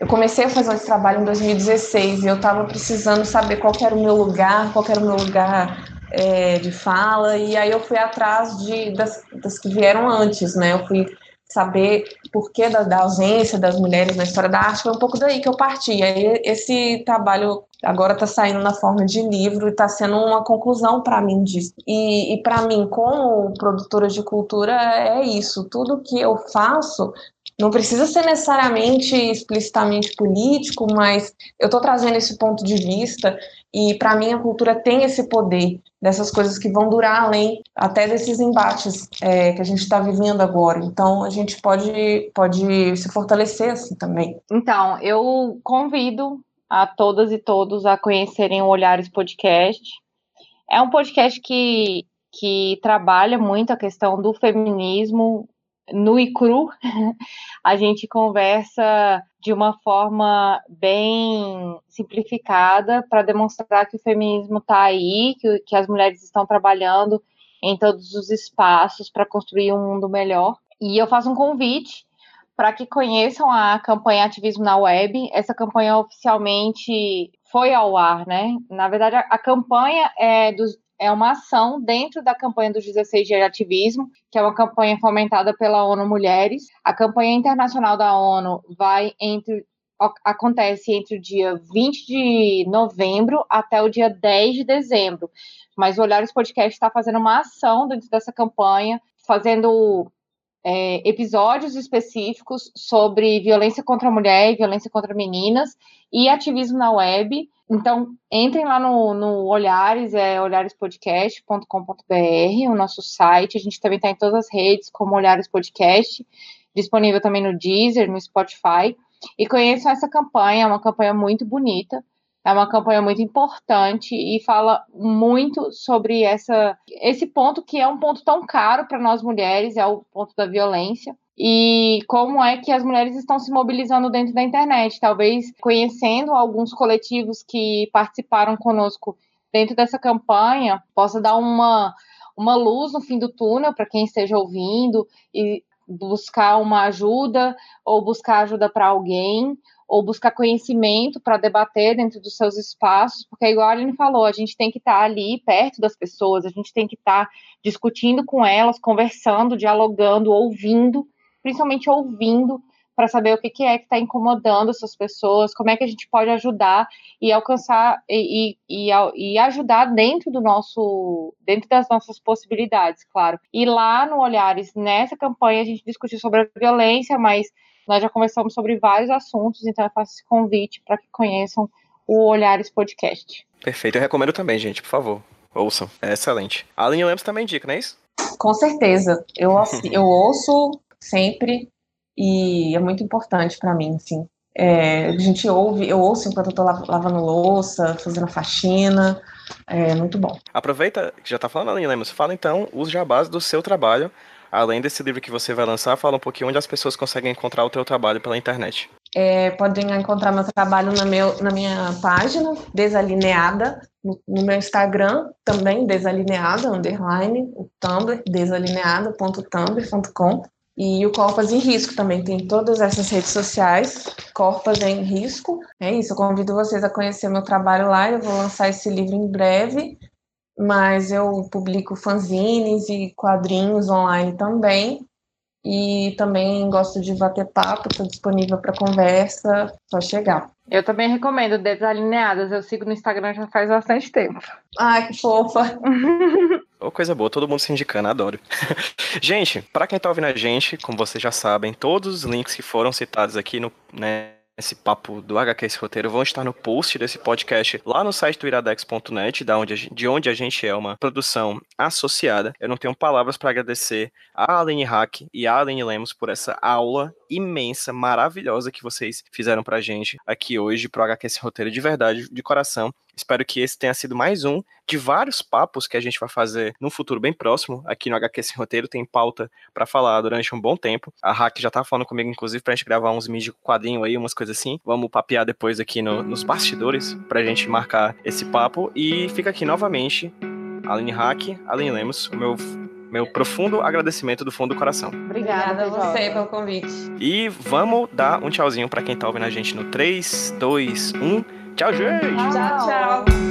Eu comecei a fazer esse trabalho em 2016 e eu estava precisando saber qual era o meu lugar, qual era o meu lugar é, de fala, e aí eu fui atrás de, das, das que vieram antes, né? Eu fui saber por que da, da, ausência das mulheres na história da arte, foi um pouco daí que eu parti. E aí esse trabalho agora está saindo na forma de livro e está sendo uma conclusão para mim disso. E, e para mim, como produtora de cultura, é isso. Tudo que eu faço não precisa ser necessariamente explicitamente político, mas eu estou trazendo esse ponto de vista e para mim a cultura tem esse poder dessas coisas que vão durar além até desses embates é, que a gente está vivendo agora. Então a gente pode pode se fortalecer assim também. Então eu convido a todas e todos a conhecerem o Olhares Podcast. É um podcast que que trabalha muito a questão do feminismo nu e cru, *laughs* a gente conversa de uma forma bem simplificada para demonstrar que o feminismo está aí, que, que as mulheres estão trabalhando em todos os espaços para construir um mundo melhor. E eu faço um convite para que conheçam a campanha Ativismo na Web. Essa campanha oficialmente foi ao ar, né? Na verdade, a, a campanha é dos, é uma ação dentro da campanha dos 16 dias de ativismo, que é uma campanha fomentada pela ONU Mulheres. A campanha internacional da ONU vai entre acontece entre o dia 20 de novembro até o dia 10 de dezembro. Mas o Olhares Podcast está fazendo uma ação dentro dessa campanha, fazendo é, episódios específicos sobre violência contra a mulher e violência contra meninas e ativismo na web. Então, entrem lá no, no Olhares, é olharespodcast.com.br, o nosso site. A gente também está em todas as redes, como Olhares Podcast, disponível também no Deezer, no Spotify. E conheçam essa campanha, é uma campanha muito bonita. É uma campanha muito importante e fala muito sobre essa, esse ponto que é um ponto tão caro para nós mulheres, é o ponto da violência. E como é que as mulheres estão se mobilizando dentro da internet, talvez conhecendo alguns coletivos que participaram conosco dentro dessa campanha, possa dar uma, uma luz no fim do túnel para quem esteja ouvindo e buscar uma ajuda ou buscar ajuda para alguém ou buscar conhecimento para debater dentro dos seus espaços, porque igual a Aline falou, a gente tem que estar tá ali perto das pessoas, a gente tem que estar tá discutindo com elas, conversando, dialogando, ouvindo, principalmente ouvindo, para saber o que, que é que está incomodando essas pessoas, como é que a gente pode ajudar e alcançar e, e, e, ajudar dentro do nosso, dentro das nossas possibilidades, claro. E lá no Olhares, nessa campanha, a gente discutiu sobre a violência, mas nós já conversamos sobre vários assuntos, então eu faço esse convite para que conheçam o Olhares Podcast. Perfeito, eu recomendo também, gente, por favor. Ouçam, é excelente. A Aline Lemos também indica, não é isso? Com certeza. Eu, eu ouço sempre e é muito importante para mim, assim. É, a gente ouve, eu ouço enquanto eu tô lavando louça, fazendo faxina, é muito bom. Aproveita que já tá falando, Aline Lemos, fala então os jabás do seu trabalho além desse livro que você vai lançar, fala um pouquinho onde as pessoas conseguem encontrar o teu trabalho pela internet. É, podem encontrar meu trabalho na, meu, na minha página, Desalineada, no, no, meu Instagram, também Desalineada, underline, o Tumblr, desalineada.tumblr.com. E o Corpas em Risco também tem todas essas redes sociais, Corpas em Risco. É isso, eu convido vocês a conhecer meu trabalho lá. Eu vou lançar esse livro em breve, mas eu publico fanzines e quadrinhos online também. E também gosto de bater papo, estou disponível para conversa, só chegar. Eu também recomendo Desalineadas, eu sigo no Instagram já faz bastante tempo. Ai, que fofa. *laughs* Oh, coisa boa, todo mundo se indicando, adoro. *laughs* gente, para quem tá ouvindo a gente, como vocês já sabem, todos os links que foram citados aqui no, né, esse papo do HQ esse roteiro vão estar no post desse podcast lá no site do iradex.net, de onde a gente é uma produção associada. Eu não tenho palavras para agradecer a Aline Hack e a Aline Lemos por essa aula imensa, maravilhosa que vocês fizeram pra gente aqui hoje pro HQ esse roteiro de verdade, de coração. Espero que esse tenha sido mais um de vários papos que a gente vai fazer no futuro bem próximo. Aqui no HQ Sem Roteiro tem pauta para falar durante um bom tempo. A Hack já tá falando comigo, inclusive, pra gente gravar uns mídias quadrinho aí, umas coisas assim. Vamos papear depois aqui no, nos bastidores pra gente marcar esse papo. E fica aqui novamente Aline Hack, Aline Lemos, o meu meu profundo agradecimento do fundo do coração. Obrigada a você pelo convite. E vamos dar um tchauzinho para quem tá ouvindo a gente no 3, 2, 1. Tchau, gente! Tchau, tchau!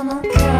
Sabe a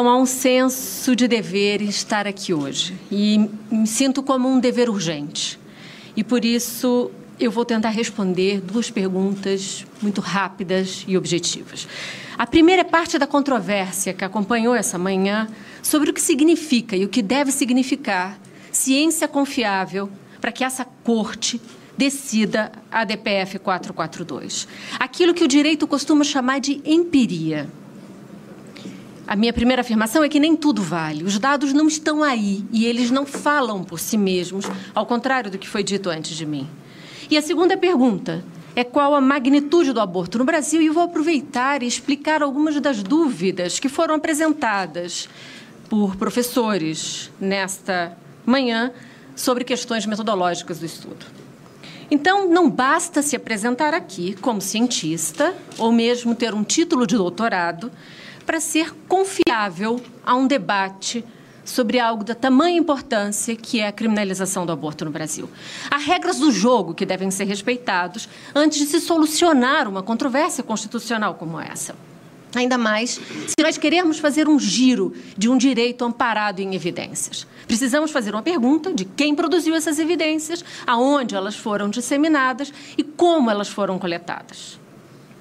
Então, há um senso de dever em estar aqui hoje. E me sinto como um dever urgente. E por isso eu vou tentar responder duas perguntas muito rápidas e objetivas. A primeira é parte da controvérsia que acompanhou essa manhã sobre o que significa e o que deve significar ciência confiável para que essa corte decida a DPF 442. Aquilo que o direito costuma chamar de empiria. A minha primeira afirmação é que nem tudo vale. Os dados não estão aí e eles não falam por si mesmos, ao contrário do que foi dito antes de mim. E a segunda pergunta é qual a magnitude do aborto no Brasil e vou aproveitar e explicar algumas das dúvidas que foram apresentadas por professores nesta manhã sobre questões metodológicas do estudo. Então, não basta se apresentar aqui como cientista ou mesmo ter um título de doutorado para ser confiável a um debate sobre algo da tamanha importância que é a criminalização do aborto no Brasil. Há regras do jogo que devem ser respeitados antes de se solucionar uma controvérsia constitucional como essa. Ainda mais se nós queremos fazer um giro de um direito amparado em evidências. Precisamos fazer uma pergunta de quem produziu essas evidências, aonde elas foram disseminadas e como elas foram coletadas.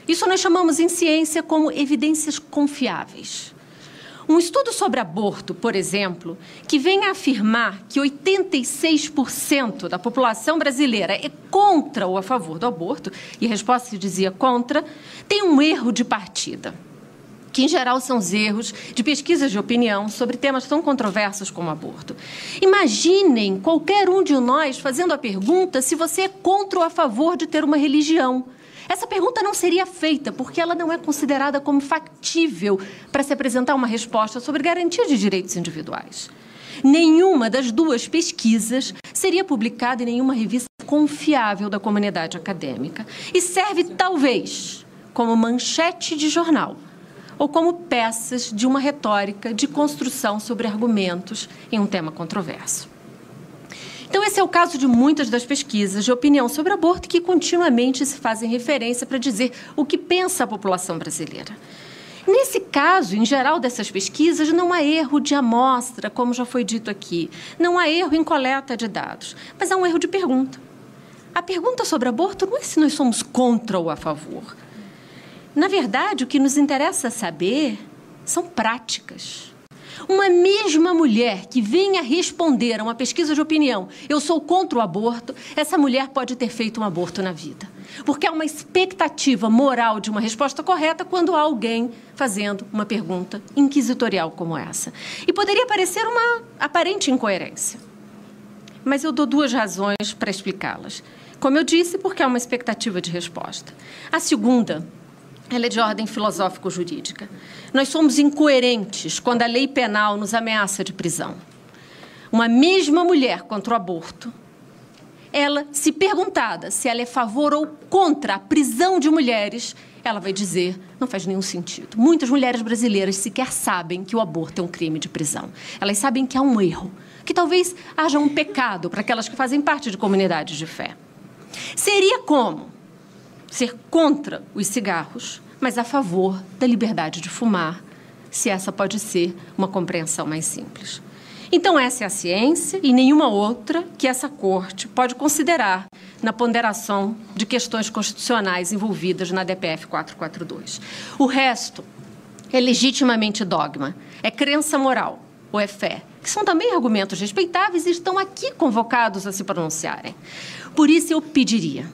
Isso nós chamamos em ciência como evidências confiáveis. Um estudo sobre aborto, por exemplo, que vem a afirmar que 86% da população brasileira é contra ou a favor do aborto, e a resposta se dizia contra, tem um erro de partida que em geral são os erros de pesquisas de opinião sobre temas tão controversos como aborto. Imaginem qualquer um de nós fazendo a pergunta se você é contra ou a favor de ter uma religião. Essa pergunta não seria feita porque ela não é considerada como factível para se apresentar uma resposta sobre garantia de direitos individuais. Nenhuma das duas pesquisas seria publicada em nenhuma revista confiável da comunidade acadêmica e serve, talvez, como manchete de jornal ou como peças de uma retórica de construção sobre argumentos em um tema controverso. Então, esse é o caso de muitas das pesquisas de opinião sobre aborto que continuamente se fazem referência para dizer o que pensa a população brasileira. Nesse caso, em geral dessas pesquisas, não há erro de amostra, como já foi dito aqui. Não há erro em coleta de dados, mas há um erro de pergunta. A pergunta sobre aborto não é se nós somos contra ou a favor. Na verdade, o que nos interessa saber são práticas. Uma mesma mulher que venha responder a uma pesquisa de opinião, eu sou contra o aborto, essa mulher pode ter feito um aborto na vida. Porque há uma expectativa moral de uma resposta correta quando há alguém fazendo uma pergunta inquisitorial como essa. E poderia parecer uma aparente incoerência. Mas eu dou duas razões para explicá-las. Como eu disse, porque há uma expectativa de resposta. A segunda ela é de ordem filosófico-jurídica. Nós somos incoerentes quando a lei penal nos ameaça de prisão. Uma mesma mulher contra o aborto, ela, se perguntada se ela é favor ou contra a prisão de mulheres, ela vai dizer: não faz nenhum sentido. Muitas mulheres brasileiras sequer sabem que o aborto é um crime de prisão. Elas sabem que há um erro, que talvez haja um pecado para aquelas que fazem parte de comunidades de fé. Seria como ser contra os cigarros, mas a favor da liberdade de fumar, se essa pode ser uma compreensão mais simples. Então, essa é a ciência e nenhuma outra que essa corte pode considerar na ponderação de questões constitucionais envolvidas na DPF 442. O resto é legitimamente dogma, é crença moral ou é fé, que são também argumentos respeitáveis e estão aqui convocados a se pronunciarem. Por isso, eu pediria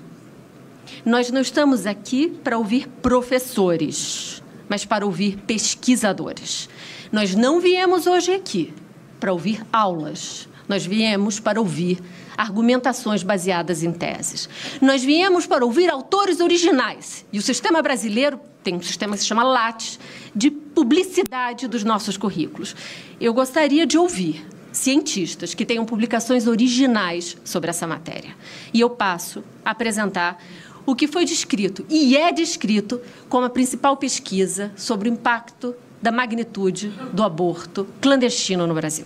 nós não estamos aqui para ouvir professores, mas para ouvir pesquisadores. Nós não viemos hoje aqui para ouvir aulas. Nós viemos para ouvir argumentações baseadas em teses. Nós viemos para ouvir autores originais. E o sistema brasileiro tem um sistema que se chama LATES, de publicidade dos nossos currículos. Eu gostaria de ouvir cientistas que tenham publicações originais sobre essa matéria. E eu passo a apresentar o que foi descrito e é descrito como a principal pesquisa sobre o impacto da magnitude do aborto clandestino no Brasil.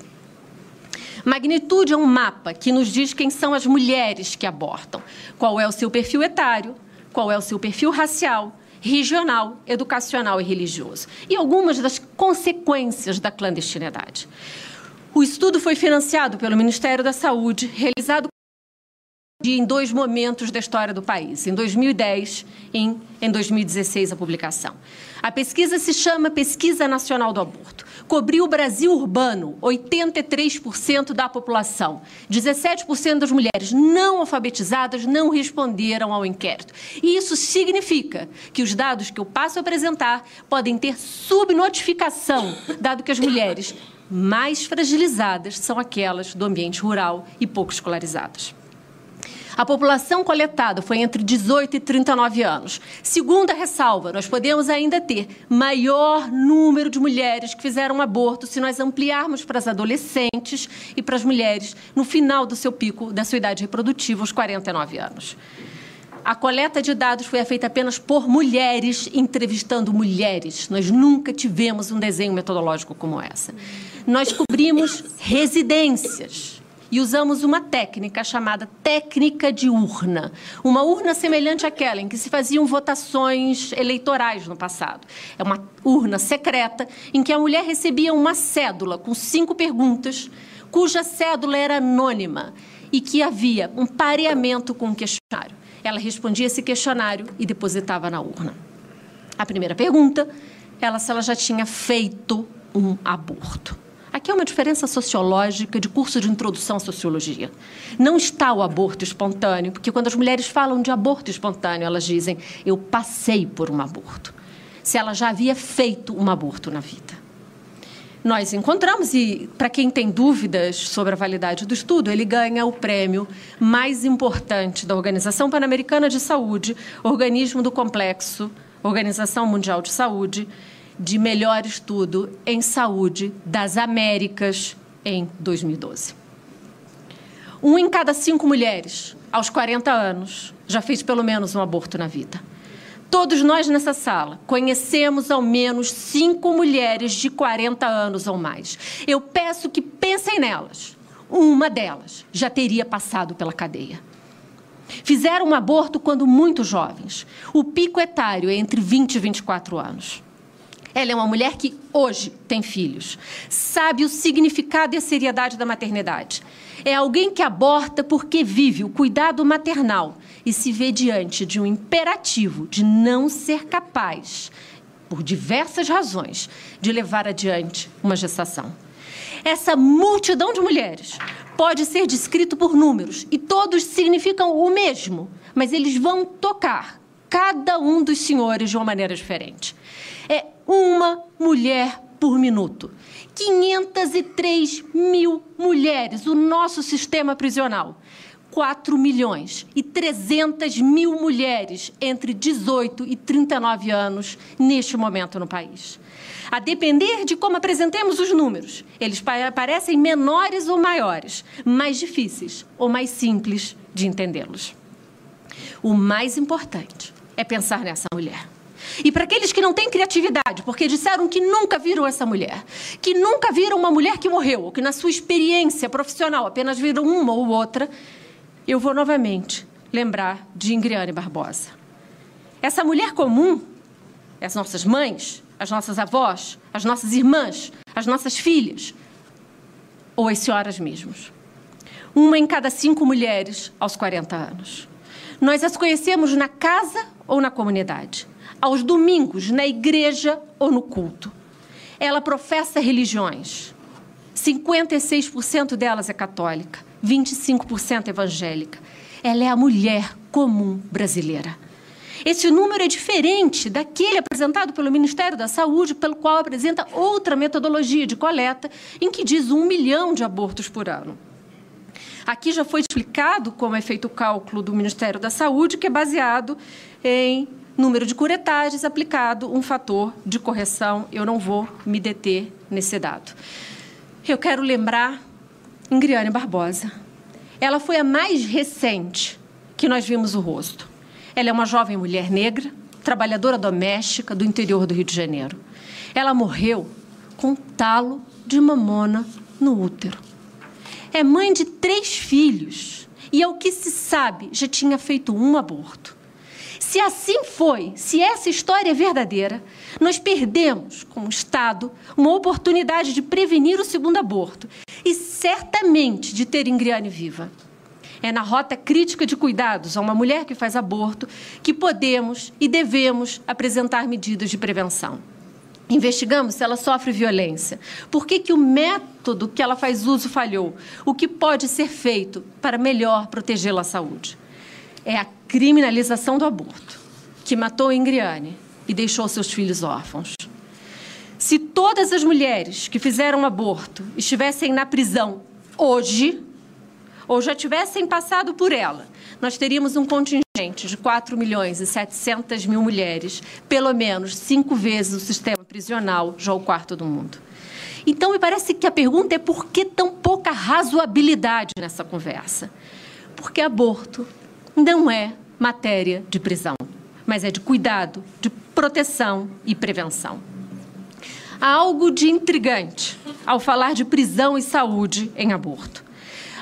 Magnitude é um mapa que nos diz quem são as mulheres que abortam, qual é o seu perfil etário, qual é o seu perfil racial regional, educacional e religioso, e algumas das consequências da clandestinidade. O estudo foi financiado pelo Ministério da Saúde, realizado em dois momentos da história do país, em 2010 e em 2016 a publicação. A pesquisa se chama Pesquisa Nacional do Aborto. Cobriu o Brasil urbano, 83% da população. 17% das mulheres não alfabetizadas não responderam ao inquérito. E isso significa que os dados que eu passo a apresentar podem ter subnotificação, dado que as mulheres mais fragilizadas são aquelas do ambiente rural e pouco escolarizadas. A população coletada foi entre 18 e 39 anos. Segunda ressalva, nós podemos ainda ter maior número de mulheres que fizeram aborto se nós ampliarmos para as adolescentes e para as mulheres no final do seu pico da sua idade reprodutiva, os 49 anos. A coleta de dados foi feita apenas por mulheres, entrevistando mulheres. Nós nunca tivemos um desenho metodológico como essa. Nós cobrimos residências e usamos uma técnica chamada técnica de urna. Uma urna semelhante àquela em que se faziam votações eleitorais no passado. É uma urna secreta em que a mulher recebia uma cédula com cinco perguntas, cuja cédula era anônima e que havia um pareamento com o questionário. Ela respondia esse questionário e depositava na urna. A primeira pergunta, ela se ela já tinha feito um aborto. Aqui é uma diferença sociológica de curso de introdução à sociologia. Não está o aborto espontâneo, porque quando as mulheres falam de aborto espontâneo, elas dizem: eu passei por um aborto. Se ela já havia feito um aborto na vida. Nós encontramos, e para quem tem dúvidas sobre a validade do estudo, ele ganha o prêmio mais importante da Organização Pan-Americana de Saúde, organismo do complexo, Organização Mundial de Saúde, de melhor estudo em saúde das Américas em 2012. Um em cada cinco mulheres, aos 40 anos, já fez pelo menos um aborto na vida. Todos nós nessa sala conhecemos ao menos cinco mulheres de 40 anos ou mais. Eu peço que pensem nelas. Uma delas já teria passado pela cadeia. Fizeram um aborto quando muito jovens. O pico etário é entre 20 e 24 anos. Ela é uma mulher que hoje tem filhos, sabe o significado e a seriedade da maternidade. É alguém que aborta porque vive o cuidado maternal e se vê diante de um imperativo de não ser capaz, por diversas razões, de levar adiante uma gestação. Essa multidão de mulheres pode ser descrito por números e todos significam o mesmo, mas eles vão tocar cada um dos senhores de uma maneira diferente. É uma mulher por minuto. 503 mil mulheres, o nosso sistema prisional. 4 milhões e 300 mil mulheres entre 18 e 39 anos neste momento no país. A depender de como apresentemos os números, eles parecem menores ou maiores, mais difíceis ou mais simples de entendê-los. O mais importante é pensar nessa mulher. E para aqueles que não têm criatividade, porque disseram que nunca viram essa mulher, que nunca viram uma mulher que morreu, ou que na sua experiência profissional apenas viram uma ou outra, eu vou novamente lembrar de Ingriane Barbosa. Essa mulher comum, as nossas mães, as nossas avós, as nossas irmãs, as nossas filhas, ou as senhoras mesmas. Uma em cada cinco mulheres aos 40 anos. Nós as conhecemos na casa ou na comunidade aos domingos na igreja ou no culto. Ela professa religiões. 56% delas é católica, 25% evangélica. Ela é a mulher comum brasileira. Esse número é diferente daquele apresentado pelo Ministério da Saúde, pelo qual apresenta outra metodologia de coleta, em que diz um milhão de abortos por ano. Aqui já foi explicado como é feito o cálculo do Ministério da Saúde, que é baseado em número de curetagens aplicado um fator de correção. Eu não vou me deter nesse dado. Eu quero lembrar Ingriane Barbosa. Ela foi a mais recente que nós vimos o rosto. Ela é uma jovem mulher negra, trabalhadora doméstica do interior do Rio de Janeiro. Ela morreu com talo de mamona no útero. É mãe de três filhos e, ao que se sabe, já tinha feito um aborto. Se assim foi, se essa história é verdadeira, nós perdemos, como Estado, uma oportunidade de prevenir o segundo aborto e certamente de ter Ingriane viva. É na rota crítica de cuidados a uma mulher que faz aborto que podemos e devemos apresentar medidas de prevenção. Investigamos se ela sofre violência. Por que, que o método que ela faz uso falhou? O que pode ser feito para melhor protegê-la à saúde? É a criminalização do aborto, que matou Ingriane e deixou seus filhos órfãos. Se todas as mulheres que fizeram aborto estivessem na prisão hoje, ou já tivessem passado por ela, nós teríamos um contingente de 4 milhões e 700 mil mulheres, pelo menos cinco vezes o sistema prisional, já o quarto do mundo. Então, me parece que a pergunta é por que tão pouca razoabilidade nessa conversa? Porque aborto não é matéria de prisão, mas é de cuidado, de proteção e prevenção. Há algo de intrigante ao falar de prisão e saúde em aborto.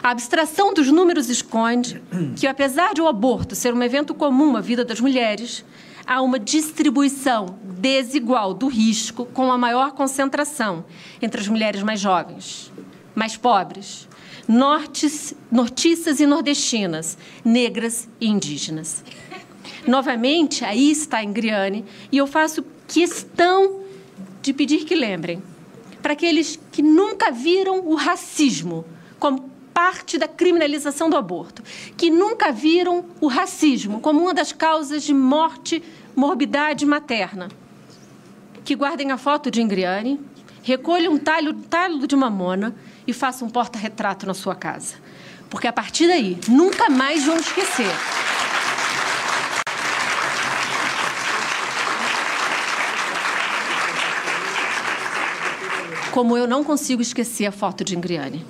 A abstração dos números esconde que, apesar de o aborto ser um evento comum à vida das mulheres, há uma distribuição desigual do risco com a maior concentração entre as mulheres mais jovens, mais pobres, nortes, nortiças e nordestinas, negras e indígenas. Novamente, aí está Ingriane, e eu faço questão de pedir que lembrem, para aqueles que nunca viram o racismo como parte da criminalização do aborto, que nunca viram o racismo como uma das causas de morte, morbidade materna, que guardem a foto de Ingriane, recolham um talho, talho de mamona e façam um porta-retrato na sua casa. Porque a partir daí, nunca mais vão esquecer. Como eu não consigo esquecer a foto de Ingriane.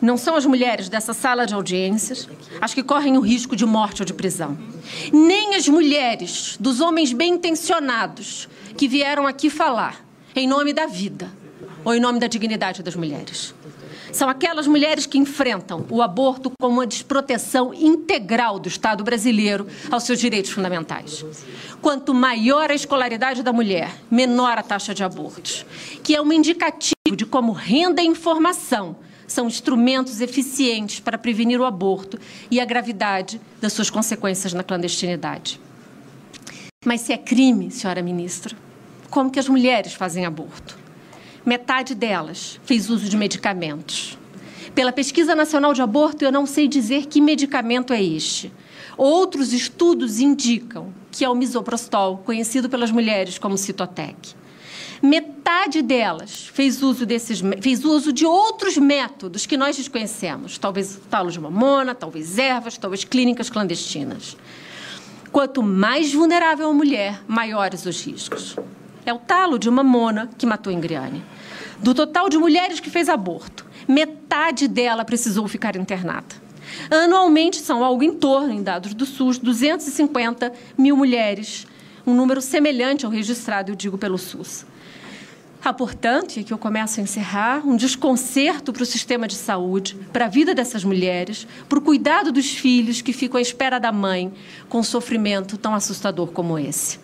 Não são as mulheres dessa sala de audiências as que correm o risco de morte ou de prisão. Nem as mulheres dos homens bem intencionados que vieram aqui falar em nome da vida ou em nome da dignidade das mulheres. São aquelas mulheres que enfrentam o aborto como uma desproteção integral do Estado brasileiro aos seus direitos fundamentais. Quanto maior a escolaridade da mulher, menor a taxa de abortos, que é um indicativo de como renda e informação são instrumentos eficientes para prevenir o aborto e a gravidade das suas consequências na clandestinidade. Mas se é crime, senhora ministra, como que as mulheres fazem aborto? Metade delas fez uso de medicamentos. Pela Pesquisa Nacional de Aborto, eu não sei dizer que medicamento é este. Outros estudos indicam que é o misoprostol, conhecido pelas mulheres como Citotec. Metade delas fez uso, desses, fez uso de outros métodos que nós desconhecemos, talvez talo de mamona, talvez ervas, talvez clínicas clandestinas. Quanto mais vulnerável a mulher, maiores os riscos. É o talo de mamona que matou Ingriane. Do total de mulheres que fez aborto, metade dela precisou ficar internada. Anualmente são algo em torno, em dados do SUS, 250 mil mulheres, um número semelhante ao registrado, eu digo, pelo SUS. Há, portanto, e aqui eu começo a encerrar, um desconcerto para o sistema de saúde, para a vida dessas mulheres, para o cuidado dos filhos que ficam à espera da mãe com um sofrimento tão assustador como esse.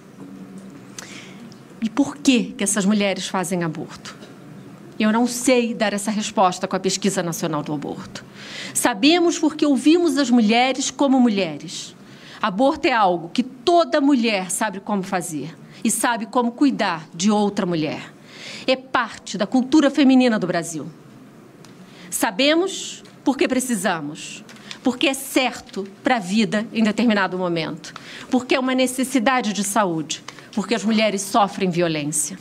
E por que, que essas mulheres fazem aborto? Eu não sei dar essa resposta com a Pesquisa Nacional do Aborto. Sabemos porque ouvimos as mulheres como mulheres. Aborto é algo que toda mulher sabe como fazer e sabe como cuidar de outra mulher é parte da cultura feminina do Brasil. Sabemos porque precisamos, porque é certo para a vida em determinado momento, porque é uma necessidade de saúde, porque as mulheres sofrem violência.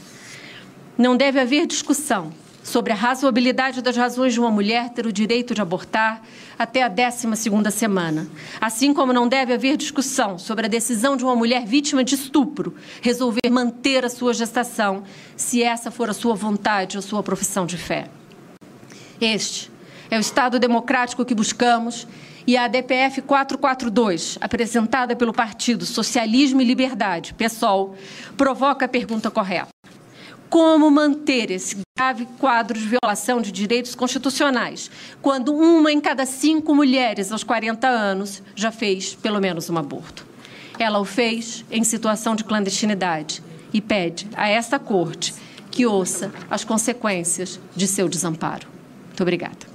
Não deve haver discussão sobre a razoabilidade das razões de uma mulher ter o direito de abortar até a 12 semana, assim como não deve haver discussão sobre a decisão de uma mulher vítima de estupro resolver manter a sua gestação, se essa for a sua vontade ou sua profissão de fé. Este é o Estado democrático que buscamos e a DPF 442, apresentada pelo Partido Socialismo e Liberdade, PSOL, provoca a pergunta correta como manter esse grave quadro de violação de direitos constitucionais, quando uma em cada cinco mulheres aos 40 anos já fez pelo menos um aborto. Ela o fez em situação de clandestinidade e pede a esta corte que ouça as consequências de seu desamparo. Muito obrigada.